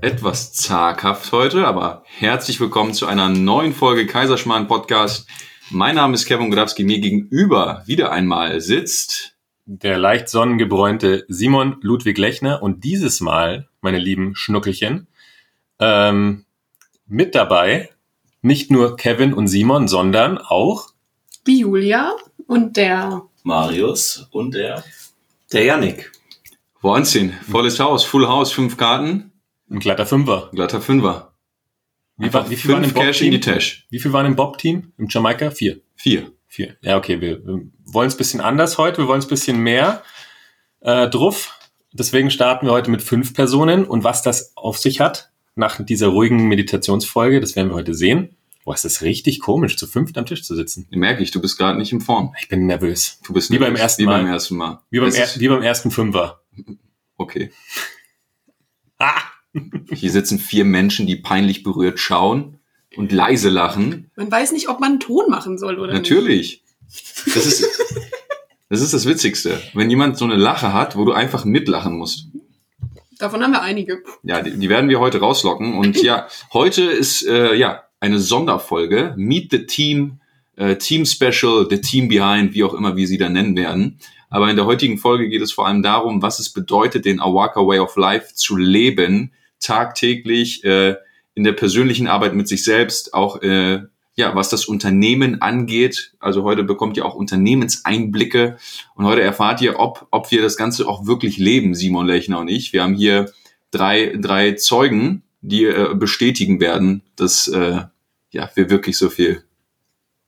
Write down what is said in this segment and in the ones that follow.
etwas zaghaft heute, aber herzlich willkommen zu einer neuen Folge Kaiserschmarrn Podcast. Mein Name ist Kevin Grabski, mir gegenüber wieder einmal sitzt der leicht sonnengebräunte Simon Ludwig Lechner und dieses Mal, meine lieben Schnuckelchen, ähm, mit dabei nicht nur Kevin und Simon, sondern auch die Julia und der Marius und der der Yannick. Wahnsinn, volles Haus, Full House, fünf Karten. Ein glatter Fünfer. Glatter Fünfer. Wie, war, wie viel waren im Cash in die Tash. Wie viel waren im Bob-Team? Im Jamaika? Vier. Vier. Vier. Ja, okay, wir, wir wollen es bisschen anders heute, wir wollen es bisschen mehr äh, drauf. Deswegen starten wir heute mit fünf Personen und was das auf sich hat, nach dieser ruhigen Meditationsfolge, das werden wir heute sehen. Boah, ist das richtig komisch, zu fünft am Tisch zu sitzen. Merke ich, du bist gerade nicht in Form. Ich bin nervös. Du bist wie nervös. beim ersten wie Mal. Beim ersten Mal. Wie beim, er, wie beim ersten Fünfer. Okay. Ah! Hier sitzen vier Menschen, die peinlich berührt schauen und leise lachen. Man weiß nicht, ob man einen Ton machen soll oder Natürlich. nicht. Das ist, das ist das Witzigste. Wenn jemand so eine Lache hat, wo du einfach mitlachen musst. Davon haben wir einige. Ja, die, die werden wir heute rauslocken. Und ja, heute ist äh, ja eine Sonderfolge. Meet the Team, äh, Team Special, The Team Behind, wie auch immer wir sie da nennen werden. Aber in der heutigen Folge geht es vor allem darum, was es bedeutet, den Awaka Way of Life zu leben, tagtäglich äh, in der persönlichen Arbeit mit sich selbst, auch äh, ja, was das Unternehmen angeht. Also heute bekommt ihr auch Unternehmenseinblicke und heute erfahrt ihr, ob, ob wir das Ganze auch wirklich leben, Simon Lechner und ich. Wir haben hier drei, drei Zeugen, die äh, bestätigen werden, dass äh, ja, wir wirklich so viel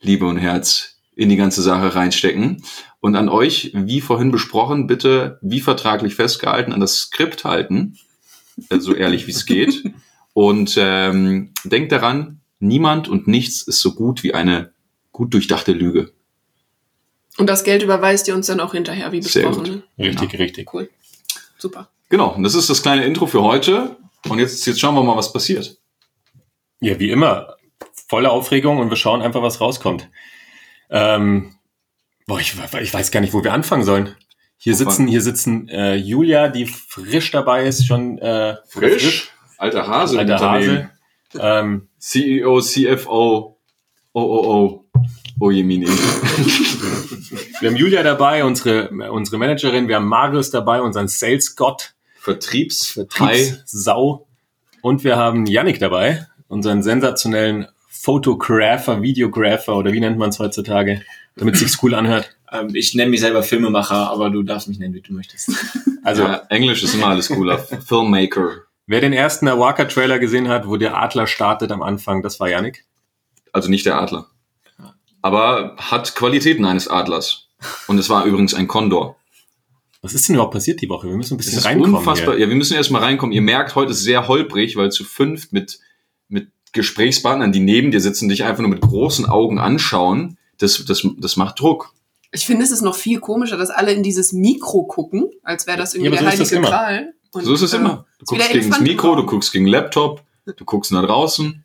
Liebe und Herz in die ganze Sache reinstecken. Und an euch, wie vorhin besprochen, bitte wie vertraglich festgehalten an das Skript halten, so ehrlich wie es geht. Und ähm, denkt daran, niemand und nichts ist so gut wie eine gut durchdachte Lüge. Und das Geld überweist ihr uns dann auch hinterher, wie Sehr besprochen. gut. Ne? Richtig, richtig. Cool. Super. Genau, und das ist das kleine Intro für heute. Und jetzt, jetzt schauen wir mal, was passiert. Ja, wie immer. Volle Aufregung und wir schauen einfach, was rauskommt. Ähm, boah, ich, ich weiß gar nicht, wo wir anfangen sollen. Hier sitzen, hier sitzen äh, Julia, die frisch dabei ist, schon äh, Alter Hase. alter. Hase. Ähm, CEO, CFO, OOO. Oh Jemini. wir haben Julia dabei, unsere, unsere Managerin, wir haben Marius dabei, unseren Sales-Gott, Vertriebs, Vertriebssau. Und wir haben Yannick dabei, unseren sensationellen Photographer, Videographer oder wie nennt man es heutzutage, damit es sich cool anhört. Ähm, ich nenne mich selber Filmemacher, aber du darfst mich nennen, wie du möchtest. Also ja, Englisch ist immer alles cooler. Filmmaker. Wer den ersten Awaka-Trailer gesehen hat, wo der Adler startet am Anfang, das war Yannick. Also nicht der Adler. Aber hat Qualitäten eines Adlers. Und es war übrigens ein Kondor. Was ist denn überhaupt passiert die Woche? Wir müssen ein Es bisschen ist reinkommen. unfassbar. Hier. Ja, wir müssen erstmal reinkommen. Ihr merkt, heute ist sehr holprig, weil zu fünft mit, mit Gesprächspartnern, die neben dir sitzen, dich einfach nur mit großen Augen anschauen. Das, das, das macht Druck. Ich finde, es ist noch viel komischer, dass alle in dieses Mikro gucken, als wäre das irgendwie Ja, der so ist das heilige. Gral. Und, So ist es äh, immer. Du ist guckst der gegen das Mikro, du guckst gegen den Laptop, du guckst nach draußen.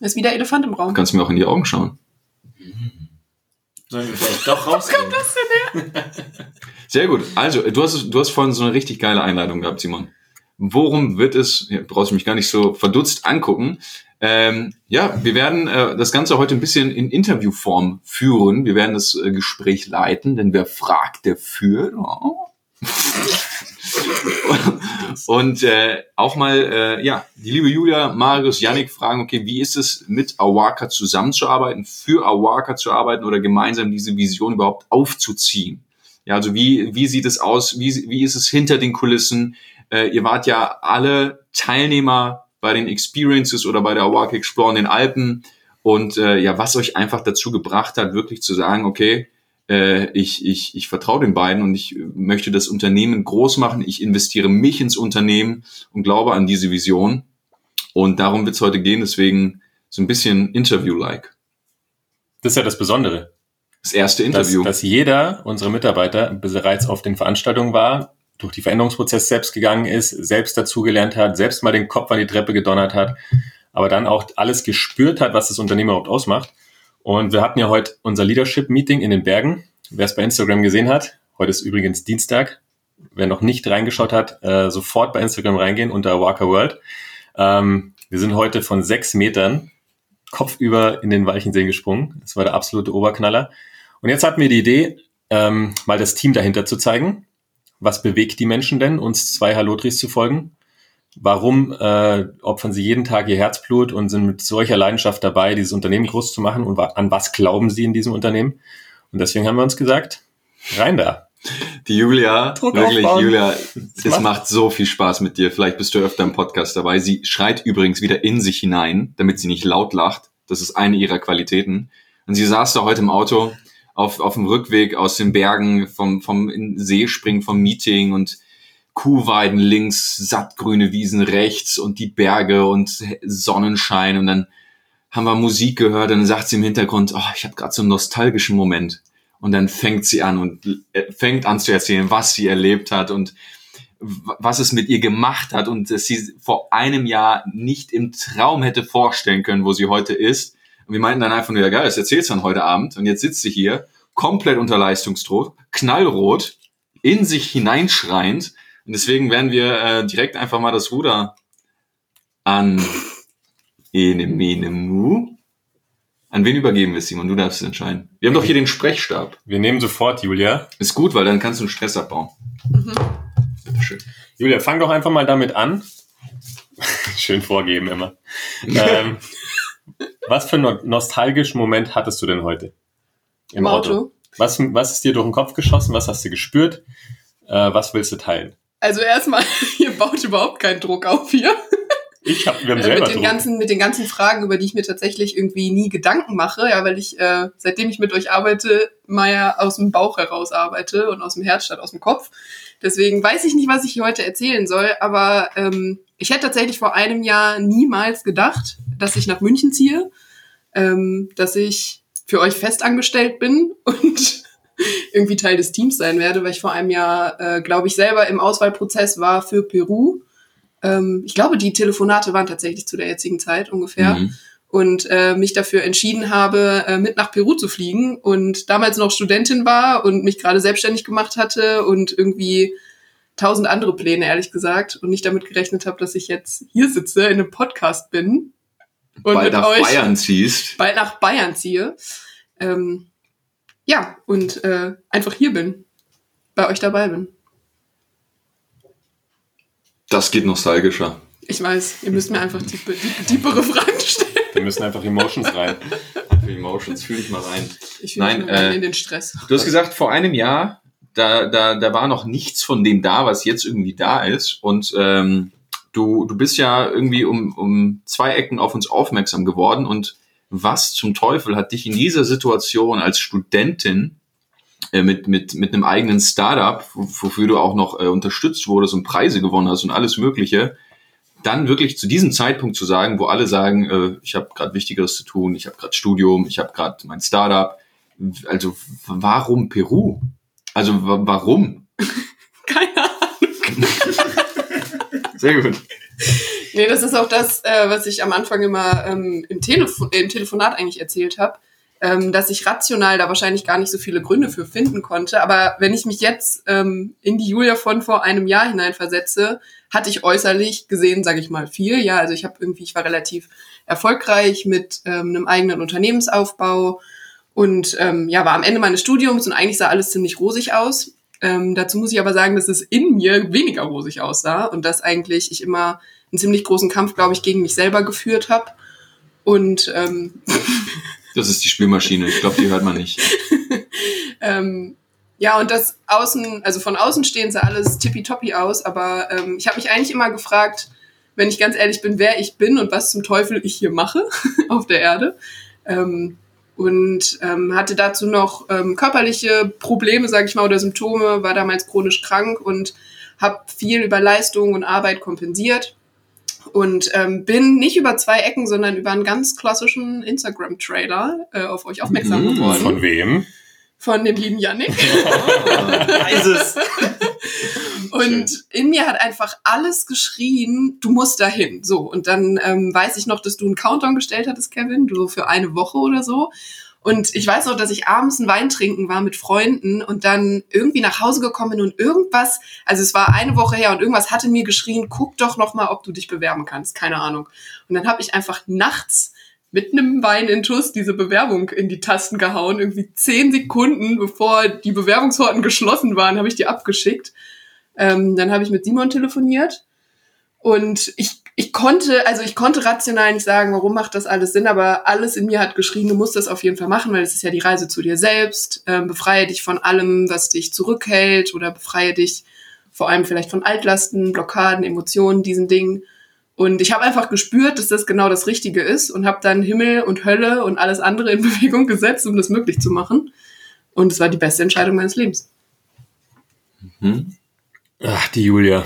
Ist wie der Elefant im Du Raum. kannst mir auch in die Augen schauen. Sollen wir vielleicht doch rausgehen? Sehr gut. Also, du hast, du hast vorhin so eine richtig geile Einleitung gehabt, Simon. Worum wird es, brauchst du mich gar nicht so verdutzt angucken. Ähm, ja, wir werden äh, das Ganze heute ein bisschen in Interviewform führen. Wir werden das äh, Gespräch leiten, denn wer fragt, der führt. Oh. Und äh, auch mal, äh, ja, die liebe Julia, Marius, Yannick fragen, okay, wie ist es mit Awaka zusammenzuarbeiten, für Awaka zu arbeiten oder gemeinsam diese Vision überhaupt aufzuziehen? Ja, also wie, wie sieht es aus? Wie, wie ist es hinter den Kulissen? Äh, ihr wart ja alle Teilnehmer bei den Experiences oder bei der Awaka Explore in den Alpen und äh, ja, was euch einfach dazu gebracht hat, wirklich zu sagen, okay, äh, ich, ich, ich vertraue den beiden und ich möchte das Unternehmen groß machen. Ich investiere mich ins Unternehmen und glaube an diese Vision. Und darum wird es heute gehen, deswegen so ein bisschen Interview-like. Das ist ja das Besondere. Das erste Dass, Interview. dass jeder unserer Mitarbeiter bereits auf den Veranstaltungen war, durch die Veränderungsprozess selbst gegangen ist, selbst dazugelernt hat, selbst mal den Kopf an die Treppe gedonnert hat, aber dann auch alles gespürt hat, was das Unternehmen überhaupt ausmacht. Und wir hatten ja heute unser Leadership-Meeting in den Bergen. Wer es bei Instagram gesehen hat, heute ist übrigens Dienstag, wer noch nicht reingeschaut hat, äh, sofort bei Instagram reingehen unter Walker World. Ähm, wir sind heute von sechs Metern kopfüber in den Walchensee gesprungen. Das war der absolute Oberknaller. Und jetzt hatten wir die Idee, ähm, mal das Team dahinter zu zeigen. Was bewegt die Menschen denn, uns zwei Halotris zu folgen? Warum äh, opfern sie jeden Tag ihr Herzblut und sind mit solcher Leidenschaft dabei, dieses Unternehmen groß zu machen? Und wa an was glauben sie in diesem Unternehmen? Und deswegen haben wir uns gesagt, rein da. Die Julia, Druck wirklich, aufbauen. Julia, es macht- macht so viel Spaß mit dir. Vielleicht bist du öfter im Podcast dabei. Sie schreit übrigens wieder in sich hinein, damit sie nicht laut lacht. Das ist eine ihrer Qualitäten. Und sie saß da heute im Auto auf, auf dem Rückweg aus den Bergen vom, vom See springen, vom Meeting und Kuhweiden links, sattgrüne Wiesen rechts und die Berge und Sonnenschein und dann haben wir Musik gehört und dann sagt sie im Hintergrund, oh, ich habe gerade so einen nostalgischen Moment. Und dann fängt sie an und äh, fängt an zu erzählen, was sie erlebt hat und was es mit ihr gemacht hat und dass sie vor einem Jahr nicht im Traum hätte vorstellen können, wo sie heute ist. Und wir meinten dann einfach nur, ja geil, das erzählst du dann heute Abend. Und jetzt sitzt sie hier, komplett unter Leistungsdruck, knallrot, in sich hineinschreiend. Und deswegen werden wir äh, direkt einfach mal das Ruder an Ene Mene Mu. An wen übergeben wir es, Simon? Du darfst es entscheiden. Wir haben doch hier den Sprechstab. Wir nehmen sofort Julia. Ist gut, weil dann kannst du einen Stress abbauen. Mhm. Bitteschön. Julia, fang doch einfach mal damit an. Schön vorgeben immer. ähm, was für einen no- nostalgischen Moment hattest du denn heute? Im Auto. Was, was ist dir durch den Kopf geschossen? Was hast du gespürt? Äh, was willst du teilen? Also erstmal, ihr baut überhaupt keinen Druck auf hier. Ich hab, wir haben Äh, selber mit den Druck. ganzen, mit den ganzen Fragen, über die ich mir tatsächlich irgendwie nie Gedanken mache, ja, weil ich, äh, seitdem ich mit euch arbeite, mal ja aus dem Bauch heraus arbeite und aus dem Herz statt aus dem Kopf. Deswegen weiß ich nicht, was ich hier heute erzählen soll, aber ähm, ich hätte tatsächlich vor einem Jahr niemals gedacht, dass ich nach München ziehe, ähm, dass ich für euch festangestellt bin und irgendwie Teil des Teams sein werde, weil ich vor einem Jahr, äh, glaube ich, selber im Auswahlprozess war für Peru. Ähm, ich glaube, die Telefonate waren tatsächlich zu der jetzigen Zeit ungefähr. Mhm. Und äh, mich dafür entschieden habe, äh, mit nach Peru zu fliegen und damals noch Studentin war und mich gerade selbstständig gemacht hatte und irgendwie tausend andere Pläne, ehrlich gesagt, und nicht damit gerechnet habe, dass ich jetzt hier sitze, in einem Podcast bin und Bald mit nach euch Bayern ziehst. bald nach Bayern ziehe. Ähm, ja, und äh, einfach hier bin, bei euch dabei bin. Das geht nostalgischer. Ich weiß, ihr müsst mir einfach tiefe, die, tiefere Fragen stellen. Wir müssen einfach Emotions rein. Für Emotions, fühl dich mal rein. Ich fühle Nein, mich rein äh, in den Stress. Du hast gesagt, vor einem Jahr, da, da, da war noch nichts von dem da, was jetzt irgendwie da ist. Und ähm, du, du bist ja irgendwie um, um zwei Ecken auf uns aufmerksam geworden. Und was zum Teufel hat dich in dieser Situation als Studentin äh, mit, mit, mit einem eigenen Startup, wofür du auch noch äh, unterstützt wurdest und Preise gewonnen hast und alles Mögliche, dann wirklich zu diesem Zeitpunkt zu sagen, wo alle sagen, äh, ich habe gerade Wichtigeres zu tun, ich habe gerade Studium, ich habe gerade mein Startup. Also warum Peru? Also wa- warum? Keine Ahnung. Sehr gut. Nee, das ist auch das, äh, was ich am Anfang immer ähm, im, Telefon im Telefonat eigentlich erzählt habe, ähm, dass ich rational da wahrscheinlich gar nicht so viele Gründe für finden konnte. Aber wenn ich mich jetzt ähm, in die Julia von vor einem Jahr hineinversetze, hatte ich äußerlich gesehen, sage ich mal, viel. Ja, also ich habe irgendwie, ich war relativ erfolgreich mit ähm, einem eigenen Unternehmensaufbau und ähm, ja, war am Ende meines Studiums und eigentlich sah alles ziemlich rosig aus. Ähm, dazu muss ich aber sagen, dass es in mir weniger rosig aussah und dass eigentlich ich immer einen ziemlich großen Kampf, glaube ich, gegen mich selber geführt habe. Und ähm, Das ist die Spülmaschine. Ich glaube, die hört man nicht. ähm, ja, und das außen, also von außen stehend sah alles tippitoppi aus, aber ähm, ich habe mich eigentlich immer gefragt, wenn ich ganz ehrlich bin, wer ich bin und was zum Teufel ich hier mache auf der Erde. Ähm, und ähm, hatte dazu noch ähm, körperliche Probleme, sage ich mal, oder Symptome, war damals chronisch krank und habe viel über Leistung und Arbeit kompensiert und ähm, bin nicht über zwei Ecken, sondern über einen ganz klassischen Instagram-Trailer äh, auf euch aufmerksam Mhm. geworden. Von wem? Von dem lieben Yannick. Und in mir hat einfach alles geschrien, du musst dahin. So, und dann ähm, weiß ich noch, dass du einen Countdown gestellt hattest, Kevin, so für eine Woche oder so. Und ich weiß noch, dass ich abends einen Wein trinken war mit Freunden und dann irgendwie nach Hause gekommen bin und irgendwas, also es war eine Woche her und irgendwas hatte mir geschrien, guck doch noch mal, ob du dich bewerben kannst, keine Ahnung. Und dann habe ich einfach nachts mit einem Wein in Tuss diese Bewerbung in die Tasten gehauen. Irgendwie zehn Sekunden, bevor die Bewerbungshorten geschlossen waren, habe ich die abgeschickt. Ähm, dann habe ich mit Simon telefoniert und ich, ich konnte, also ich konnte rational nicht sagen, warum macht das alles Sinn, aber alles in mir hat geschrien, du musst das auf jeden Fall machen, weil es ist ja die Reise zu dir selbst. Ähm, befreie dich von allem, was dich zurückhält oder befreie dich vor allem vielleicht von Altlasten, Blockaden, Emotionen, diesen Dingen. Und ich habe einfach gespürt, dass das genau das Richtige ist und habe dann Himmel und Hölle und alles andere in Bewegung gesetzt, um das möglich zu machen. Und es war die beste Entscheidung meines Lebens. Mhm. Ach, die Julia.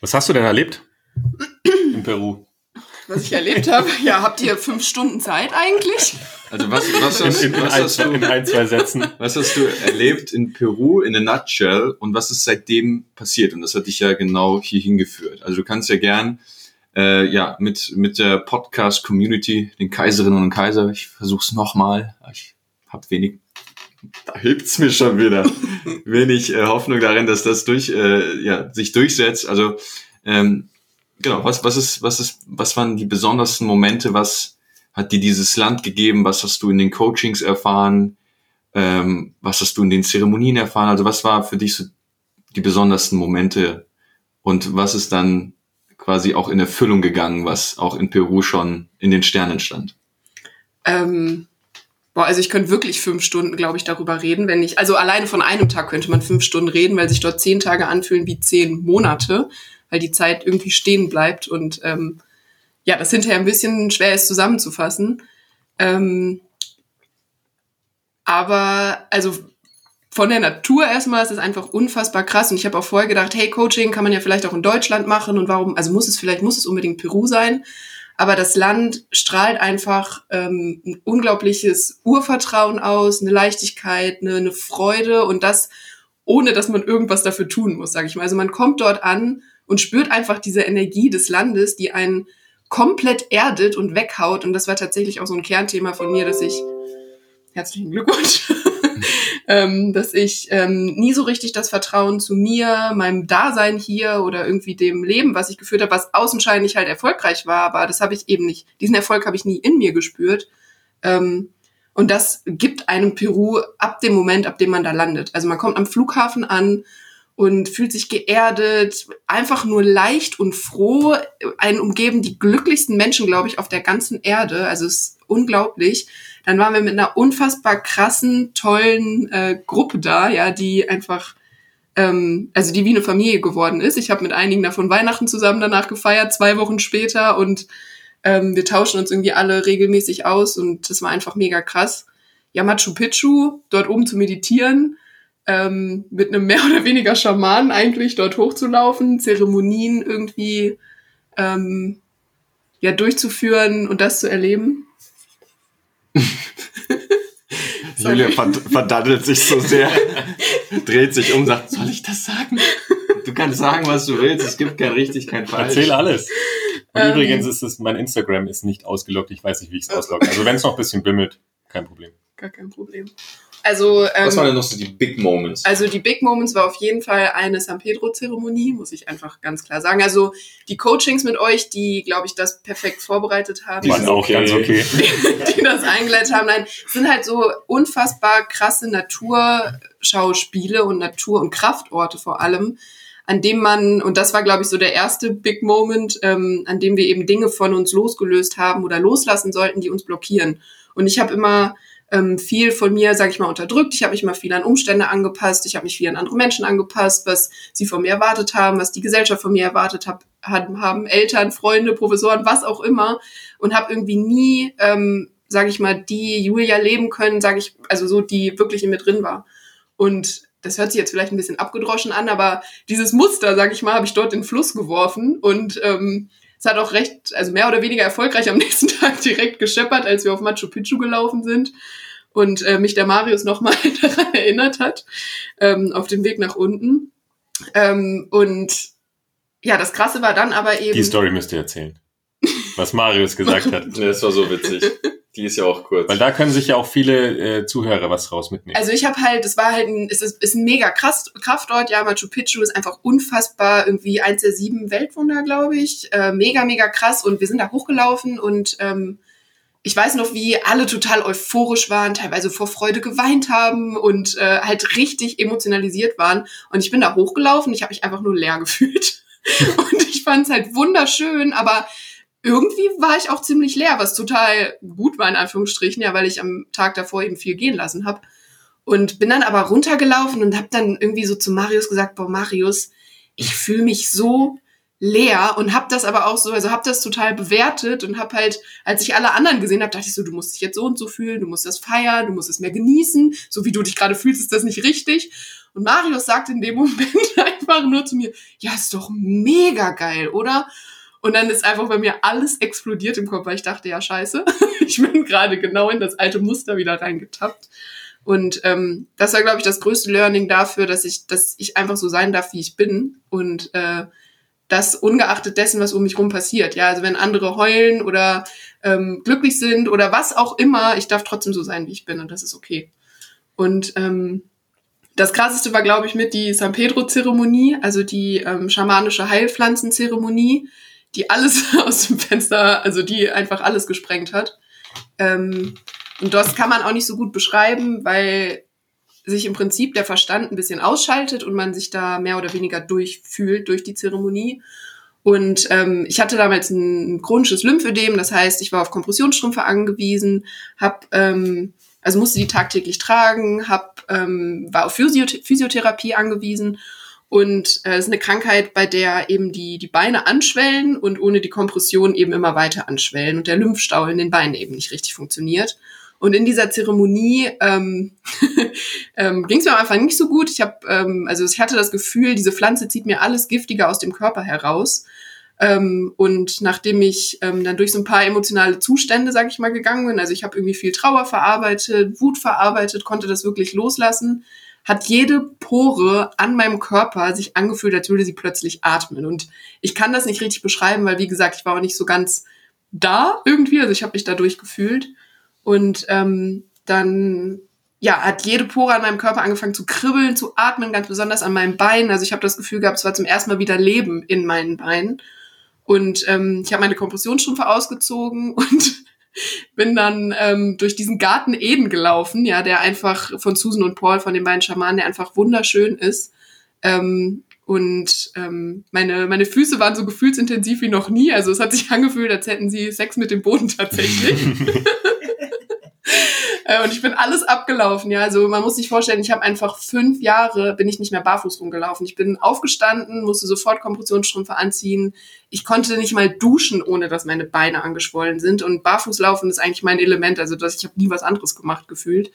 Was hast du denn erlebt in Peru? Was ich erlebt habe? Ja, habt ihr fünf Stunden Zeit eigentlich? Also was, was, hast, in, in, was, ein, hast du, in ein, zwei Sätzen. was hast du erlebt in Peru in a nutshell und was ist seitdem passiert? Und das hat dich ja genau hier hingeführt. Also du kannst ja gern äh, ja mit mit der Podcast Community, den Kaiserinnen und Kaiser, ich versuch's nochmal. Ich hab wenig da hilft's mir schon wieder. Wenig äh, Hoffnung darin, dass das durch, äh, ja, sich durchsetzt. Also ähm, genau, was, was ist, was ist, was waren die besondersten Momente? Was hat dir dieses Land gegeben? Was hast du in den Coachings erfahren? Ähm, was hast du in den Zeremonien erfahren? Also was war für dich so die besondersten Momente? Und was ist dann quasi auch in Erfüllung gegangen, was auch in Peru schon in den Sternen stand? Ähm, boah, also ich könnte wirklich fünf Stunden, glaube ich, darüber reden, wenn ich, also alleine von einem Tag könnte man fünf Stunden reden, weil sich dort zehn Tage anfühlen wie zehn Monate, weil die Zeit irgendwie stehen bleibt und ähm, ja, das hinterher ein bisschen schwer ist zusammenzufassen. Ähm, aber also von der Natur erstmal ist es einfach unfassbar krass und ich habe auch vorher gedacht, hey, Coaching kann man ja vielleicht auch in Deutschland machen und warum, also muss es vielleicht, muss es unbedingt Peru sein, aber das Land strahlt einfach ähm, ein unglaubliches Urvertrauen aus, eine Leichtigkeit, eine, eine Freude und das ohne, dass man irgendwas dafür tun muss, sage ich mal. Also man kommt dort an und spürt einfach diese Energie des Landes, die einen komplett erdet und weghaut und das war tatsächlich auch so ein Kernthema von mir, dass ich herzlichen Glückwunsch ähm, dass ich ähm, nie so richtig das Vertrauen zu mir, meinem Dasein hier oder irgendwie dem Leben, was ich geführt habe, was außenscheinlich halt erfolgreich war, aber das habe ich eben nicht. Diesen Erfolg habe ich nie in mir gespürt. Ähm, und das gibt einem Peru ab dem Moment, ab dem man da landet. Also man kommt am Flughafen an und fühlt sich geerdet, einfach nur leicht und froh. Einen umgeben die glücklichsten Menschen, glaube ich, auf der ganzen Erde. Also es ist unglaublich. Dann waren wir mit einer unfassbar krassen, tollen äh, Gruppe da, ja, die einfach, ähm, also die wie eine Familie geworden ist. Ich habe mit einigen davon Weihnachten zusammen danach gefeiert, zwei Wochen später und ähm, wir tauschen uns irgendwie alle regelmäßig aus und das war einfach mega krass. Ja, Machu Picchu, dort oben zu meditieren, ähm, mit einem mehr oder weniger Schamanen eigentlich dort hochzulaufen, Zeremonien irgendwie ähm, ja durchzuführen und das zu erleben. Julia verdaddelt sich so sehr, dreht sich um, sagt, soll ich das sagen? Du kannst sagen, was du willst, es gibt kein richtig, kein falsch. Erzähl alles. Und Ähm. übrigens ist es, mein Instagram ist nicht ausgeloggt, ich weiß nicht, wie ich es auslogge. Also wenn es noch ein bisschen bimmelt, kein Problem. Gar kein Problem. Also, ähm, Was waren denn noch so die Big Moments? Also die Big Moments war auf jeden Fall eine San Pedro-Zeremonie, muss ich einfach ganz klar sagen. Also die Coachings mit euch, die, glaube ich, das perfekt vorbereitet haben, Die sind auch okay. ganz okay. die das eingeleitet haben. Nein, es sind halt so unfassbar krasse Naturschauspiele und Natur- und Kraftorte vor allem, an dem man, und das war, glaube ich, so der erste Big Moment, ähm, an dem wir eben Dinge von uns losgelöst haben oder loslassen sollten, die uns blockieren. Und ich habe immer ähm, viel von mir, sage ich mal, unterdrückt. Ich habe mich mal viel an Umstände angepasst. Ich habe mich viel an andere Menschen angepasst, was sie von mir erwartet haben, was die Gesellschaft von mir erwartet hab, haben, Eltern, Freunde, Professoren, was auch immer. Und habe irgendwie nie, ähm, sage ich mal, die Julia leben können, sage ich, also so die wirklich in mir drin war. Und das hört sich jetzt vielleicht ein bisschen abgedroschen an, aber dieses Muster, sage ich mal, habe ich dort in den Fluss geworfen und ähm, es hat auch recht, also mehr oder weniger erfolgreich am nächsten Tag direkt gescheppert, als wir auf Machu Picchu gelaufen sind und äh, mich der Marius nochmal daran erinnert hat, ähm, auf dem Weg nach unten. Ähm, und ja, das Krasse war dann aber eben. Die Story müsst ihr erzählen. Was Marius gesagt hat. Ja, das war so witzig. Die ist ja auch kurz. Weil da können sich ja auch viele äh, Zuhörer was raus mitnehmen. Also ich habe halt, es war halt ein, es ist, ist ein mega krass, Kraftort, ja, Machu Picchu ist einfach unfassbar, irgendwie eins der sieben Weltwunder, glaube ich. Äh, mega, mega krass. Und wir sind da hochgelaufen und ähm, ich weiß noch, wie alle total euphorisch waren, teilweise vor Freude geweint haben und äh, halt richtig emotionalisiert waren. Und ich bin da hochgelaufen, ich habe mich einfach nur leer gefühlt. und ich fand es halt wunderschön, aber irgendwie war ich auch ziemlich leer, was total gut war in Anführungsstrichen, ja, weil ich am Tag davor eben viel gehen lassen habe. Und bin dann aber runtergelaufen und habe dann irgendwie so zu Marius gesagt, boah, Marius, ich fühle mich so leer und habe das aber auch so, also habe das total bewertet und habe halt, als ich alle anderen gesehen habe, dachte ich so, du musst dich jetzt so und so fühlen, du musst das feiern, du musst es mehr genießen, so wie du dich gerade fühlst, ist das nicht richtig. Und Marius sagt in dem Moment einfach nur zu mir, ja, ist doch mega geil, oder? Und dann ist einfach bei mir alles explodiert im Kopf, weil ich dachte, ja, scheiße, ich bin gerade genau in das alte Muster wieder reingetappt. Und ähm, das war, glaube ich, das größte Learning dafür, dass ich, dass ich einfach so sein darf, wie ich bin. Und äh, das ungeachtet dessen, was um mich rum passiert. Ja, also wenn andere heulen oder ähm, glücklich sind oder was auch immer, ich darf trotzdem so sein, wie ich bin und das ist okay. Und ähm, das krasseste war, glaube ich, mit die San Pedro-Zeremonie, also die ähm, schamanische Heilpflanzenzeremonie die alles aus dem Fenster, also die einfach alles gesprengt hat. Ähm, und das kann man auch nicht so gut beschreiben, weil sich im Prinzip der Verstand ein bisschen ausschaltet und man sich da mehr oder weniger durchfühlt durch die Zeremonie. Und ähm, ich hatte damals ein chronisches Lymphödem, das heißt, ich war auf Kompressionsstrümpfe angewiesen, hab, ähm, also musste die tagtäglich tragen, hab, ähm, war auf Physiotherapie angewiesen und äh, ist eine Krankheit, bei der eben die, die Beine anschwellen und ohne die Kompression eben immer weiter anschwellen und der Lymphstau in den Beinen eben nicht richtig funktioniert. Und in dieser Zeremonie ähm, ähm, ging es mir am Anfang nicht so gut. Ich habe, ähm, also ich hatte das Gefühl, diese Pflanze zieht mir alles Giftige aus dem Körper heraus. Ähm, und nachdem ich ähm, dann durch so ein paar emotionale Zustände, sag ich mal, gegangen bin, also ich habe irgendwie viel Trauer verarbeitet, Wut verarbeitet, konnte das wirklich loslassen, hat jede Pore an meinem Körper sich angefühlt, als würde sie plötzlich atmen. Und ich kann das nicht richtig beschreiben, weil, wie gesagt, ich war auch nicht so ganz da irgendwie. Also ich habe mich da durchgefühlt. Und ähm, dann ja, hat jede Pore an meinem Körper angefangen zu kribbeln, zu atmen, ganz besonders an meinen Beinen. Also ich habe das Gefühl gehabt, es war zum ersten Mal wieder Leben in meinen Beinen. Und ähm, ich habe meine Kompressionsstrümpfe ausgezogen und bin dann ähm, durch diesen Garten Eden gelaufen, ja, der einfach von Susan und Paul, von den beiden Schamanen, der einfach wunderschön ist. Ähm, und ähm, meine, meine Füße waren so gefühlsintensiv wie noch nie. Also es hat sich angefühlt, als hätten sie Sex mit dem Boden tatsächlich. Äh, und ich bin alles abgelaufen, ja. Also man muss sich vorstellen, ich habe einfach fünf Jahre, bin ich nicht mehr barfuß rumgelaufen. Ich bin aufgestanden, musste sofort Kompressionsstrümpfe anziehen. Ich konnte nicht mal duschen, ohne dass meine Beine angeschwollen sind. Und Barfußlaufen ist eigentlich mein Element. Also dass ich habe nie was anderes gemacht gefühlt.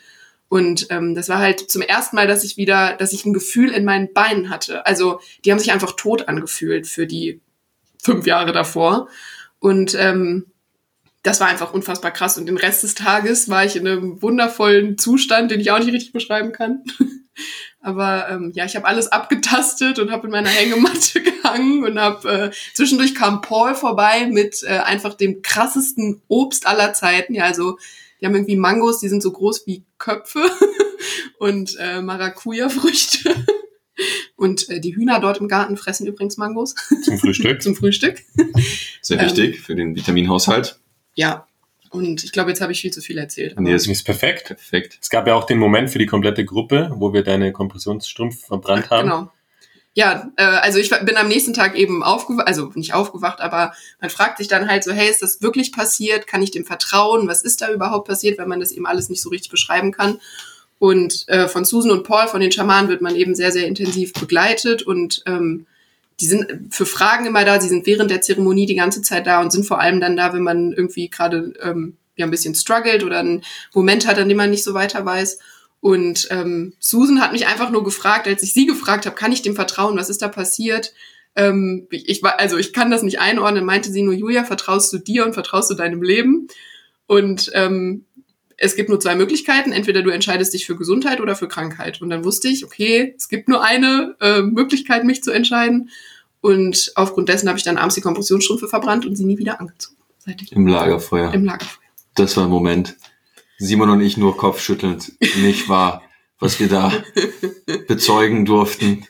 Und ähm, das war halt zum ersten Mal, dass ich wieder, dass ich ein Gefühl in meinen Beinen hatte. Also die haben sich einfach tot angefühlt für die fünf Jahre davor. Und ähm, das war einfach unfassbar krass. Und den Rest des Tages war ich in einem wundervollen Zustand, den ich auch nicht richtig beschreiben kann. Aber ähm, ja, ich habe alles abgetastet und habe in meiner Hängematte gehangen und habe äh, zwischendurch kam Paul vorbei mit äh, einfach dem krassesten Obst aller Zeiten. Ja, also die haben irgendwie Mangos, die sind so groß wie Köpfe und äh, Maracuja-Früchte. Und äh, die Hühner dort im Garten fressen übrigens Mangos. Zum Frühstück. Zum Frühstück. Sehr wichtig Ähm, für den Vitaminhaushalt. Ja. Und ich glaube, jetzt habe ich viel zu viel erzählt. Nee, Das ist ist perfekt. perfekt. Es gab ja auch den Moment für die komplette Gruppe, wo wir deine Kompressionsstrümpfe verbrannt haben. Genau. Ja, äh, also ich bin am nächsten Tag eben aufgewacht, also nicht aufgewacht, aber man fragt sich dann halt so, hey, ist das wirklich passiert? Kann ich dem vertrauen? Was ist da überhaupt passiert, wenn man das eben alles nicht so richtig beschreiben kann? Und äh, von Susan und Paul, von den Schamanen, wird man eben sehr, sehr intensiv begleitet und ähm, die sind für Fragen immer da, sie sind während der Zeremonie die ganze Zeit da und sind vor allem dann da, wenn man irgendwie gerade ähm, ja ein bisschen struggelt oder einen Moment hat, an dem man nicht so weiter weiß. Und ähm, Susan hat mich einfach nur gefragt, als ich sie gefragt habe, kann ich dem vertrauen, was ist da passiert? Ähm, ich, war, also ich kann das nicht einordnen, meinte sie nur, Julia, vertraust du dir und vertraust du deinem Leben? Und ähm, es gibt nur zwei Möglichkeiten. Entweder du entscheidest dich für Gesundheit oder für Krankheit. Und dann wusste ich, okay, es gibt nur eine äh, Möglichkeit, mich zu entscheiden. Und aufgrund dessen habe ich dann abends die Kompressionsstrümpfe verbrannt und sie nie wieder angezogen. Seit ich Im Lagerfeuer. im Lagerfeuer. Das war ein Moment. Simon und ich nur kopfschüttelnd. Nicht wahr, was wir da bezeugen durften.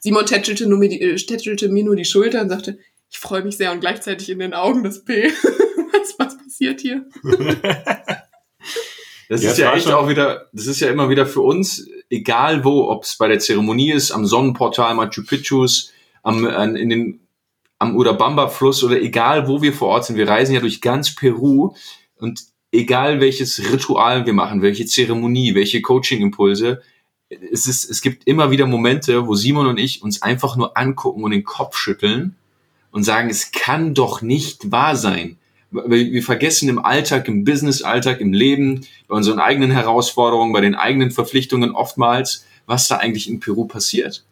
Simon tätschelte, nur mir die, äh, tätschelte mir nur die Schulter und sagte, ich freue mich sehr und gleichzeitig in den Augen das P. was, was passiert hier? Das Ja, ist ja echt auch wieder, das ist ja immer wieder für uns, egal wo, ob es bei der Zeremonie ist, am Sonnenportal Machu Picchus, am, an, in den, am Urabamba-Fluss oder egal wo wir vor Ort sind. Wir reisen ja durch ganz Peru und egal welches Ritual wir machen, welche Zeremonie, welche Coaching-Impulse, es ist, es gibt immer wieder Momente, wo Simon und ich uns einfach nur angucken und den Kopf schütteln und sagen, es kann doch nicht wahr sein. Wir wir vergessen im Alltag, im Business-Alltag, im Leben, bei unseren eigenen Herausforderungen, bei den eigenen Verpflichtungen oftmals, was da eigentlich in Peru passiert.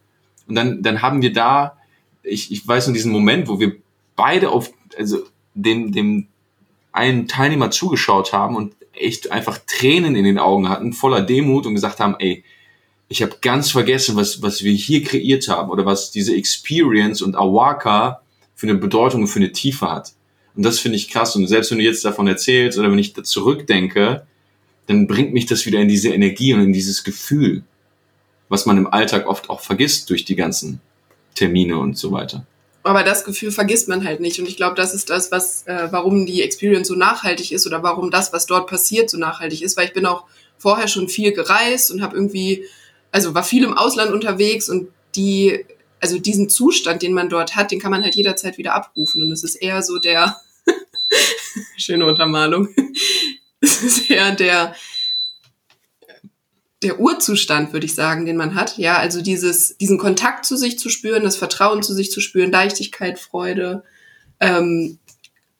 Und dann, dann haben wir da, ich, ich weiß nur diesen Moment, wo wir beide auf, also dem, dem einen Teilnehmer zugeschaut haben und echt einfach Tränen in den Augen hatten, voller Demut und gesagt haben, ey, ich habe ganz vergessen, was, was wir hier kreiert haben oder was diese Experience und Awaka für eine Bedeutung und für eine Tiefe hat. Und das finde ich krass. Und selbst wenn du jetzt davon erzählst oder wenn ich da zurückdenke, dann bringt mich das wieder in diese Energie und in dieses Gefühl, was man im Alltag oft auch vergisst durch die ganzen Termine und so weiter. Aber das Gefühl vergisst man halt nicht. Und ich glaube, das ist das, was, äh, warum die Experience so nachhaltig ist oder warum das, was dort passiert, so nachhaltig ist. Weil ich bin auch vorher schon viel gereist und habe irgendwie, also war viel im Ausland unterwegs und die, also diesen Zustand, den man dort hat, den kann man halt jederzeit wieder abrufen. Und es ist eher so der, schöne Untermalung, es ist eher der, der Urzustand, würde ich sagen, den man hat. Ja, also dieses, diesen Kontakt zu sich zu spüren, das Vertrauen zu sich zu spüren, Leichtigkeit, Freude ähm,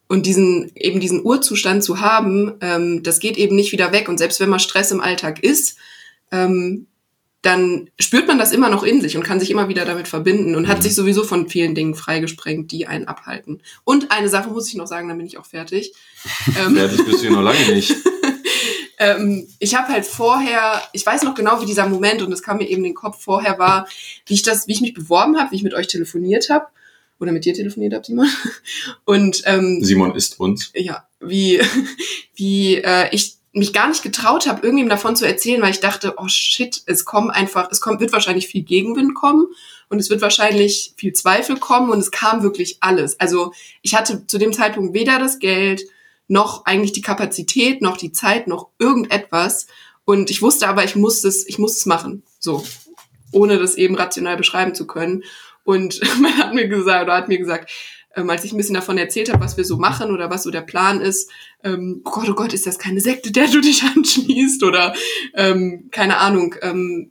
und diesen eben diesen Urzustand zu haben, ähm, das geht eben nicht wieder weg. Und selbst wenn mal Stress im Alltag ist, ähm, dann spürt man das immer noch in sich und kann sich immer wieder damit verbinden und hat Mhm. sich sowieso von vielen Dingen freigesprengt, die einen abhalten. Und eine Sache muss ich noch sagen, dann bin ich auch fertig. Ähm, Fertig bist du noch lange nicht. ähm, ich habe halt vorher, ich weiß noch genau, wie dieser Moment und das kam mir eben in den Kopf vorher war, wie ich das, wie ich mich beworben habe, wie ich mit euch telefoniert habe oder mit dir telefoniert habe, Simon. Und ähm, Simon ist uns. ja, wie wie äh, ich mich gar nicht getraut habe, irgendwem davon zu erzählen, weil ich dachte, oh shit, es kommt einfach, es kommt, wird wahrscheinlich viel Gegenwind kommen und es wird wahrscheinlich viel Zweifel kommen und es kam wirklich alles. Also ich hatte zu dem Zeitpunkt weder das Geld noch eigentlich die Kapazität, noch die Zeit, noch irgendetwas und ich wusste aber, ich muss es, ich muss es machen, so ohne das eben rational beschreiben zu können. Und man hat mir gesagt, oder hat mir gesagt, ähm, als ich ein bisschen davon erzählt habe, was wir so machen oder was so der Plan ist, ähm, oh Gott, oh Gott, ist das keine Sekte, der du dich anschließt oder ähm, keine Ahnung, ähm,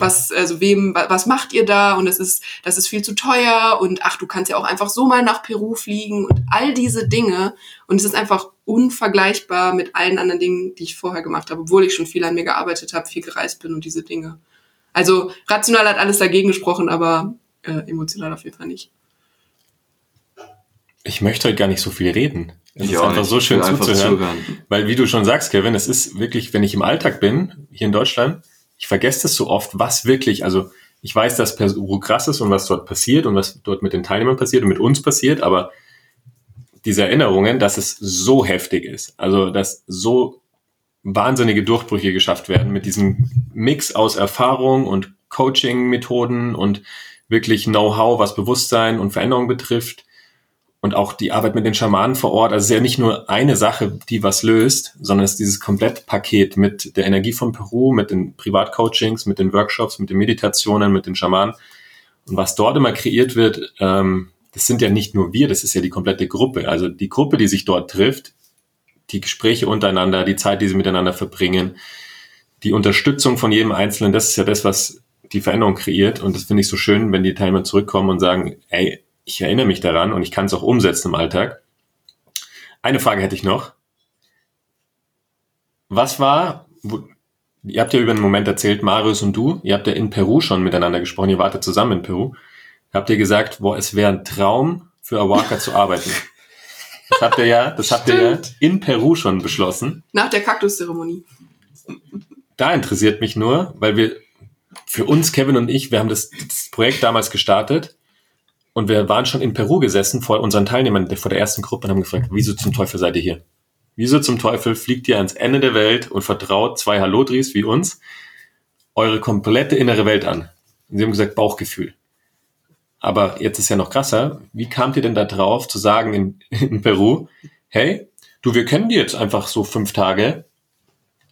was, also wem, wa- was macht ihr da? Und es ist, das ist viel zu teuer und ach, du kannst ja auch einfach so mal nach Peru fliegen und all diese Dinge. Und es ist einfach unvergleichbar mit allen anderen Dingen, die ich vorher gemacht habe, obwohl ich schon viel an mir gearbeitet habe, viel gereist bin und diese Dinge. Also rational hat alles dagegen gesprochen, aber äh, emotional auf jeden Fall nicht. Ich möchte heute gar nicht so viel reden. Es Ich ist einfach so schön zuzuhören. zuhören. Weil wie du schon sagst, Kevin, es ist wirklich, wenn ich im Alltag bin, hier in Deutschland, ich vergesse das so oft, was wirklich, also ich weiß, dass Peru krass ist und was dort passiert und was dort mit den Teilnehmern passiert und mit uns passiert, aber diese Erinnerungen, dass es so heftig ist, also dass so wahnsinnige Durchbrüche geschafft werden mit diesem Mix aus Erfahrung und Coaching-Methoden und wirklich Know-how, was Bewusstsein und Veränderung betrifft und auch die Arbeit mit den Schamanen vor Ort. Also es ist ja nicht nur eine Sache, die was löst, sondern es ist dieses Komplettpaket mit der Energie von Peru, mit den Privatcoachings, mit den Workshops, mit den Meditationen, mit den Schamanen. Und was dort immer kreiert wird, ähm, das sind ja nicht nur wir, das ist ja die komplette Gruppe. Also die Gruppe, die sich dort trifft, die Gespräche untereinander, die Zeit, die sie miteinander verbringen, die Unterstützung von jedem Einzelnen, das ist ja das, was die Veränderung kreiert. Und das finde ich so schön, wenn die Teilnehmer zurückkommen und sagen, ey, ich erinnere mich daran und ich kann es auch umsetzen im Alltag. Eine Frage hätte ich noch. Was war, wo, ihr habt ja über einen Moment erzählt, Marius und du, ihr habt ja in Peru schon miteinander gesprochen, ihr wartet zusammen in Peru. Habt ihr gesagt, boah, es wäre ein Traum für Awaka zu arbeiten. Das habt ihr ja, das habt ihr ja in Peru schon beschlossen. Nach der Kaktuszeremonie. Da interessiert mich nur, weil wir für uns, Kevin und ich, wir haben das, das Projekt damals gestartet Und wir waren schon in Peru gesessen vor unseren Teilnehmern, vor der ersten Gruppe und haben gefragt, wieso zum Teufel seid ihr hier? Wieso zum Teufel fliegt ihr ans Ende der Welt und vertraut zwei Hallodris wie uns eure komplette innere Welt an? Und sie haben gesagt, Bauchgefühl. Aber jetzt ist ja noch krasser. Wie kamt ihr denn da drauf zu sagen in, in Peru, hey, du, wir kennen die jetzt einfach so fünf Tage,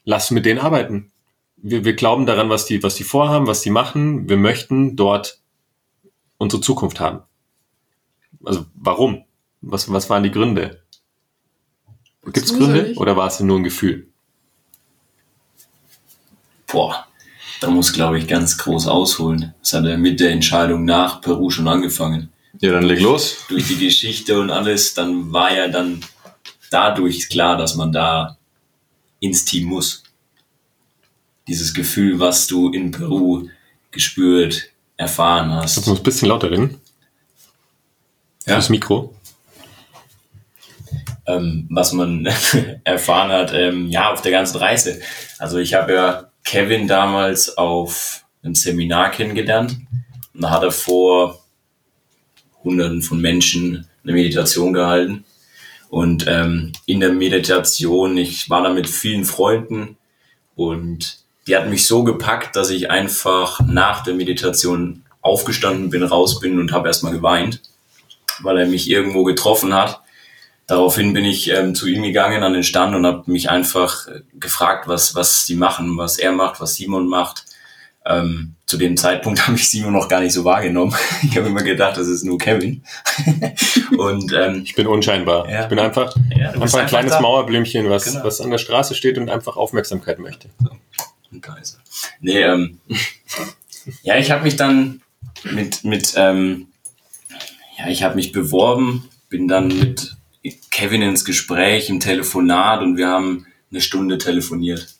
lass mit denen arbeiten. Wir, wir glauben daran, was die, was die vorhaben, was die machen. Wir möchten dort unsere Zukunft haben. Also warum? Was, was waren die Gründe? Gibt es Gründe oder war es nur ein Gefühl? Boah, da muss, glaube ich, ganz groß ausholen. Das hat er mit der Entscheidung nach Peru schon angefangen. Ja, dann leg los. Durch die Geschichte und alles, dann war ja dann dadurch klar, dass man da ins Team muss. Dieses Gefühl, was du in Peru gespürt, erfahren Kannst hast. du uns ein bisschen lauter reden? Ja. Fürs Mikro. ähm, was man erfahren hat, ähm, ja, auf der ganzen Reise. Also ich habe ja Kevin damals auf einem Seminar kennengelernt und da hat er vor Hunderten von Menschen eine Meditation gehalten. Und ähm, in der Meditation, ich war da mit vielen Freunden und die hat mich so gepackt, dass ich einfach nach der Meditation aufgestanden bin, raus bin und habe erstmal geweint, weil er mich irgendwo getroffen hat. Daraufhin bin ich ähm, zu ihm gegangen an den Stand und habe mich einfach äh, gefragt, was, was sie machen, was er macht, was Simon macht. Ähm, zu dem Zeitpunkt habe ich Simon noch gar nicht so wahrgenommen. Ich habe immer gedacht, das ist nur Kevin. und ähm, Ich bin unscheinbar. Ja. Ich bin einfach, ja, einfach ein kleines da. Mauerblümchen, was, Genau. was an der Straße steht und einfach Aufmerksamkeit möchte. Und Kaiser. Nee, ähm, ja, ich habe mich dann mit, mit ähm, ja, ich habe mich beworben, bin dann mit Kevin ins Gespräch, im Telefonat und wir haben eine Stunde telefoniert.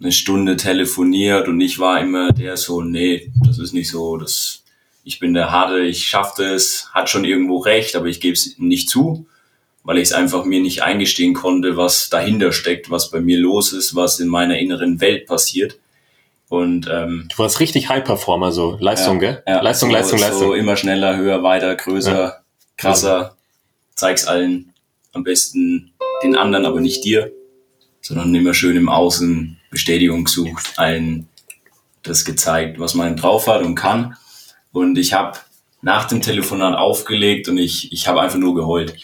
Eine Stunde telefoniert und ich war immer der so, nee, das ist nicht so, das, ich bin der Harte, ich schaff das, hat schon irgendwo recht, aber ich gebe es nicht zu, weil ich es einfach mir nicht eingestehen konnte, was dahinter steckt, was bei mir los ist, was in meiner inneren Welt passiert. Und ähm, Du warst richtig High-Performer, so Leistung, gell? ja, Leistung, so, Leistung, so Leistung. immer schneller, höher, weiter, größer, krasser. Zeig's allen. Am besten den anderen, aber nicht dir, sondern immer schön im Außen Bestätigung gesucht, allen das gezeigt, was man drauf hat und kann. Und ich habe nach dem Telefonat aufgelegt und ich, ich habe einfach nur geheult.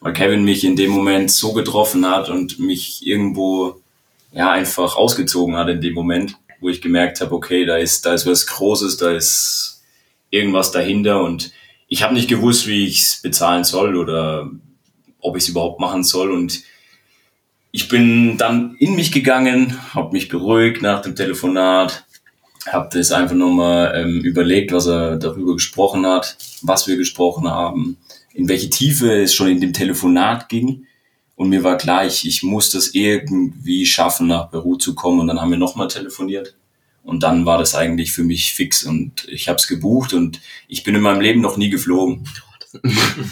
Weil Kevin mich in dem Moment so getroffen hat und mich irgendwo ja einfach ausgezogen hat in dem Moment, wo ich gemerkt habe, okay, da ist, da ist was Großes, da ist irgendwas dahinter und ich habe nicht gewusst, wie ich es bezahlen soll oder ob ich es überhaupt machen soll und ich bin dann in mich gegangen, habe mich beruhigt nach dem Telefonat, habe das einfach nochmal ähm, überlegt, was er darüber gesprochen hat, was wir gesprochen haben, in welche Tiefe es schon in dem Telefonat ging. Und mir war klar, ich, ich muss das irgendwie schaffen, nach Peru zu kommen. Und dann haben wir nochmal telefoniert. Und dann war das eigentlich für mich fix und ich habe es gebucht und ich bin in meinem Leben noch nie geflogen.